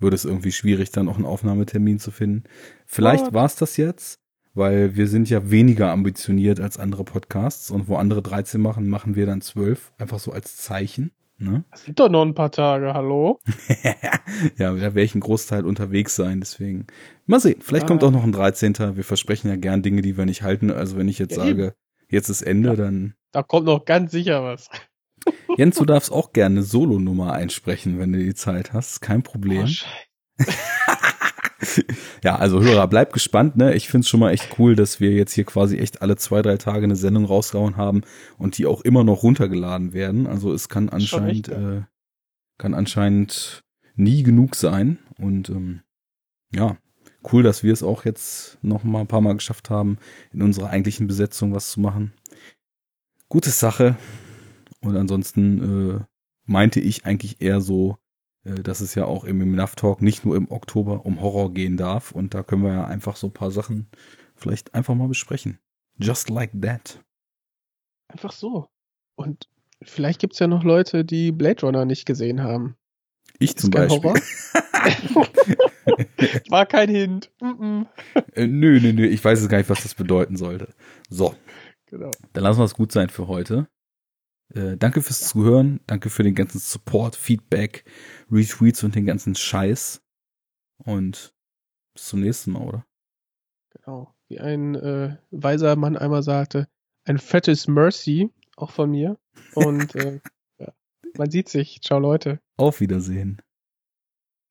würde es irgendwie schwierig, dann auch einen Aufnahmetermin zu finden. Vielleicht war es das jetzt, weil wir sind ja weniger ambitioniert als andere Podcasts und wo andere 13 machen, machen wir dann 12. Einfach so als Zeichen. Ne? Das sind doch noch ein paar Tage, hallo? ja, da werde ich einen Großteil unterwegs sein, deswegen. Mal sehen, vielleicht Ah. kommt auch noch ein 13. Wir versprechen ja gern Dinge, die wir nicht halten. Also wenn ich jetzt Ja, sage, jetzt ist Ende, Ja. dann. Da kommt noch ganz sicher was. Jens, du darfst auch gerne eine Solonummer einsprechen, wenn du die Zeit hast. Kein Problem. Oh. Ja, also Hörer, bleibt gespannt, ne? Ich find's schon mal echt cool, dass wir jetzt hier quasi echt alle zwei, drei Tage eine Sendung rausgehauen haben und die auch immer noch runtergeladen werden. Also es kann anscheinend, echt, äh, kann anscheinend nie genug sein. Und ähm, ja, cool, dass wir es auch jetzt noch mal ein paar Mal geschafft haben, in unserer eigentlichen Besetzung was zu machen. Gute Sache. Und ansonsten äh, meinte ich eigentlich eher so, dass es ja auch im Enough Talk nicht nur im Oktober um Horror gehen darf. Und da können wir ja einfach so ein paar Sachen vielleicht einfach mal besprechen. Just like that. Einfach so. Und vielleicht gibt's ja noch Leute, die Blade Runner nicht gesehen haben. Ich zum Beispiel. Horror? War kein Hint. Mm -mm. Äh, nö, nö, nö. Ich weiß es gar nicht, was das bedeuten sollte. So, Genau. dann lassen wir es gut sein für heute. Äh, danke fürs Zuhören. Danke für den ganzen Support, Feedback, Retweets und den ganzen Scheiß. Und bis zum nächsten Mal, oder? Genau. Wie ein äh, weiser Mann einmal sagte, ein fettes Mercy, auch von mir. Und äh, ja, man sieht sich. Ciao, Leute. Auf Wiedersehen.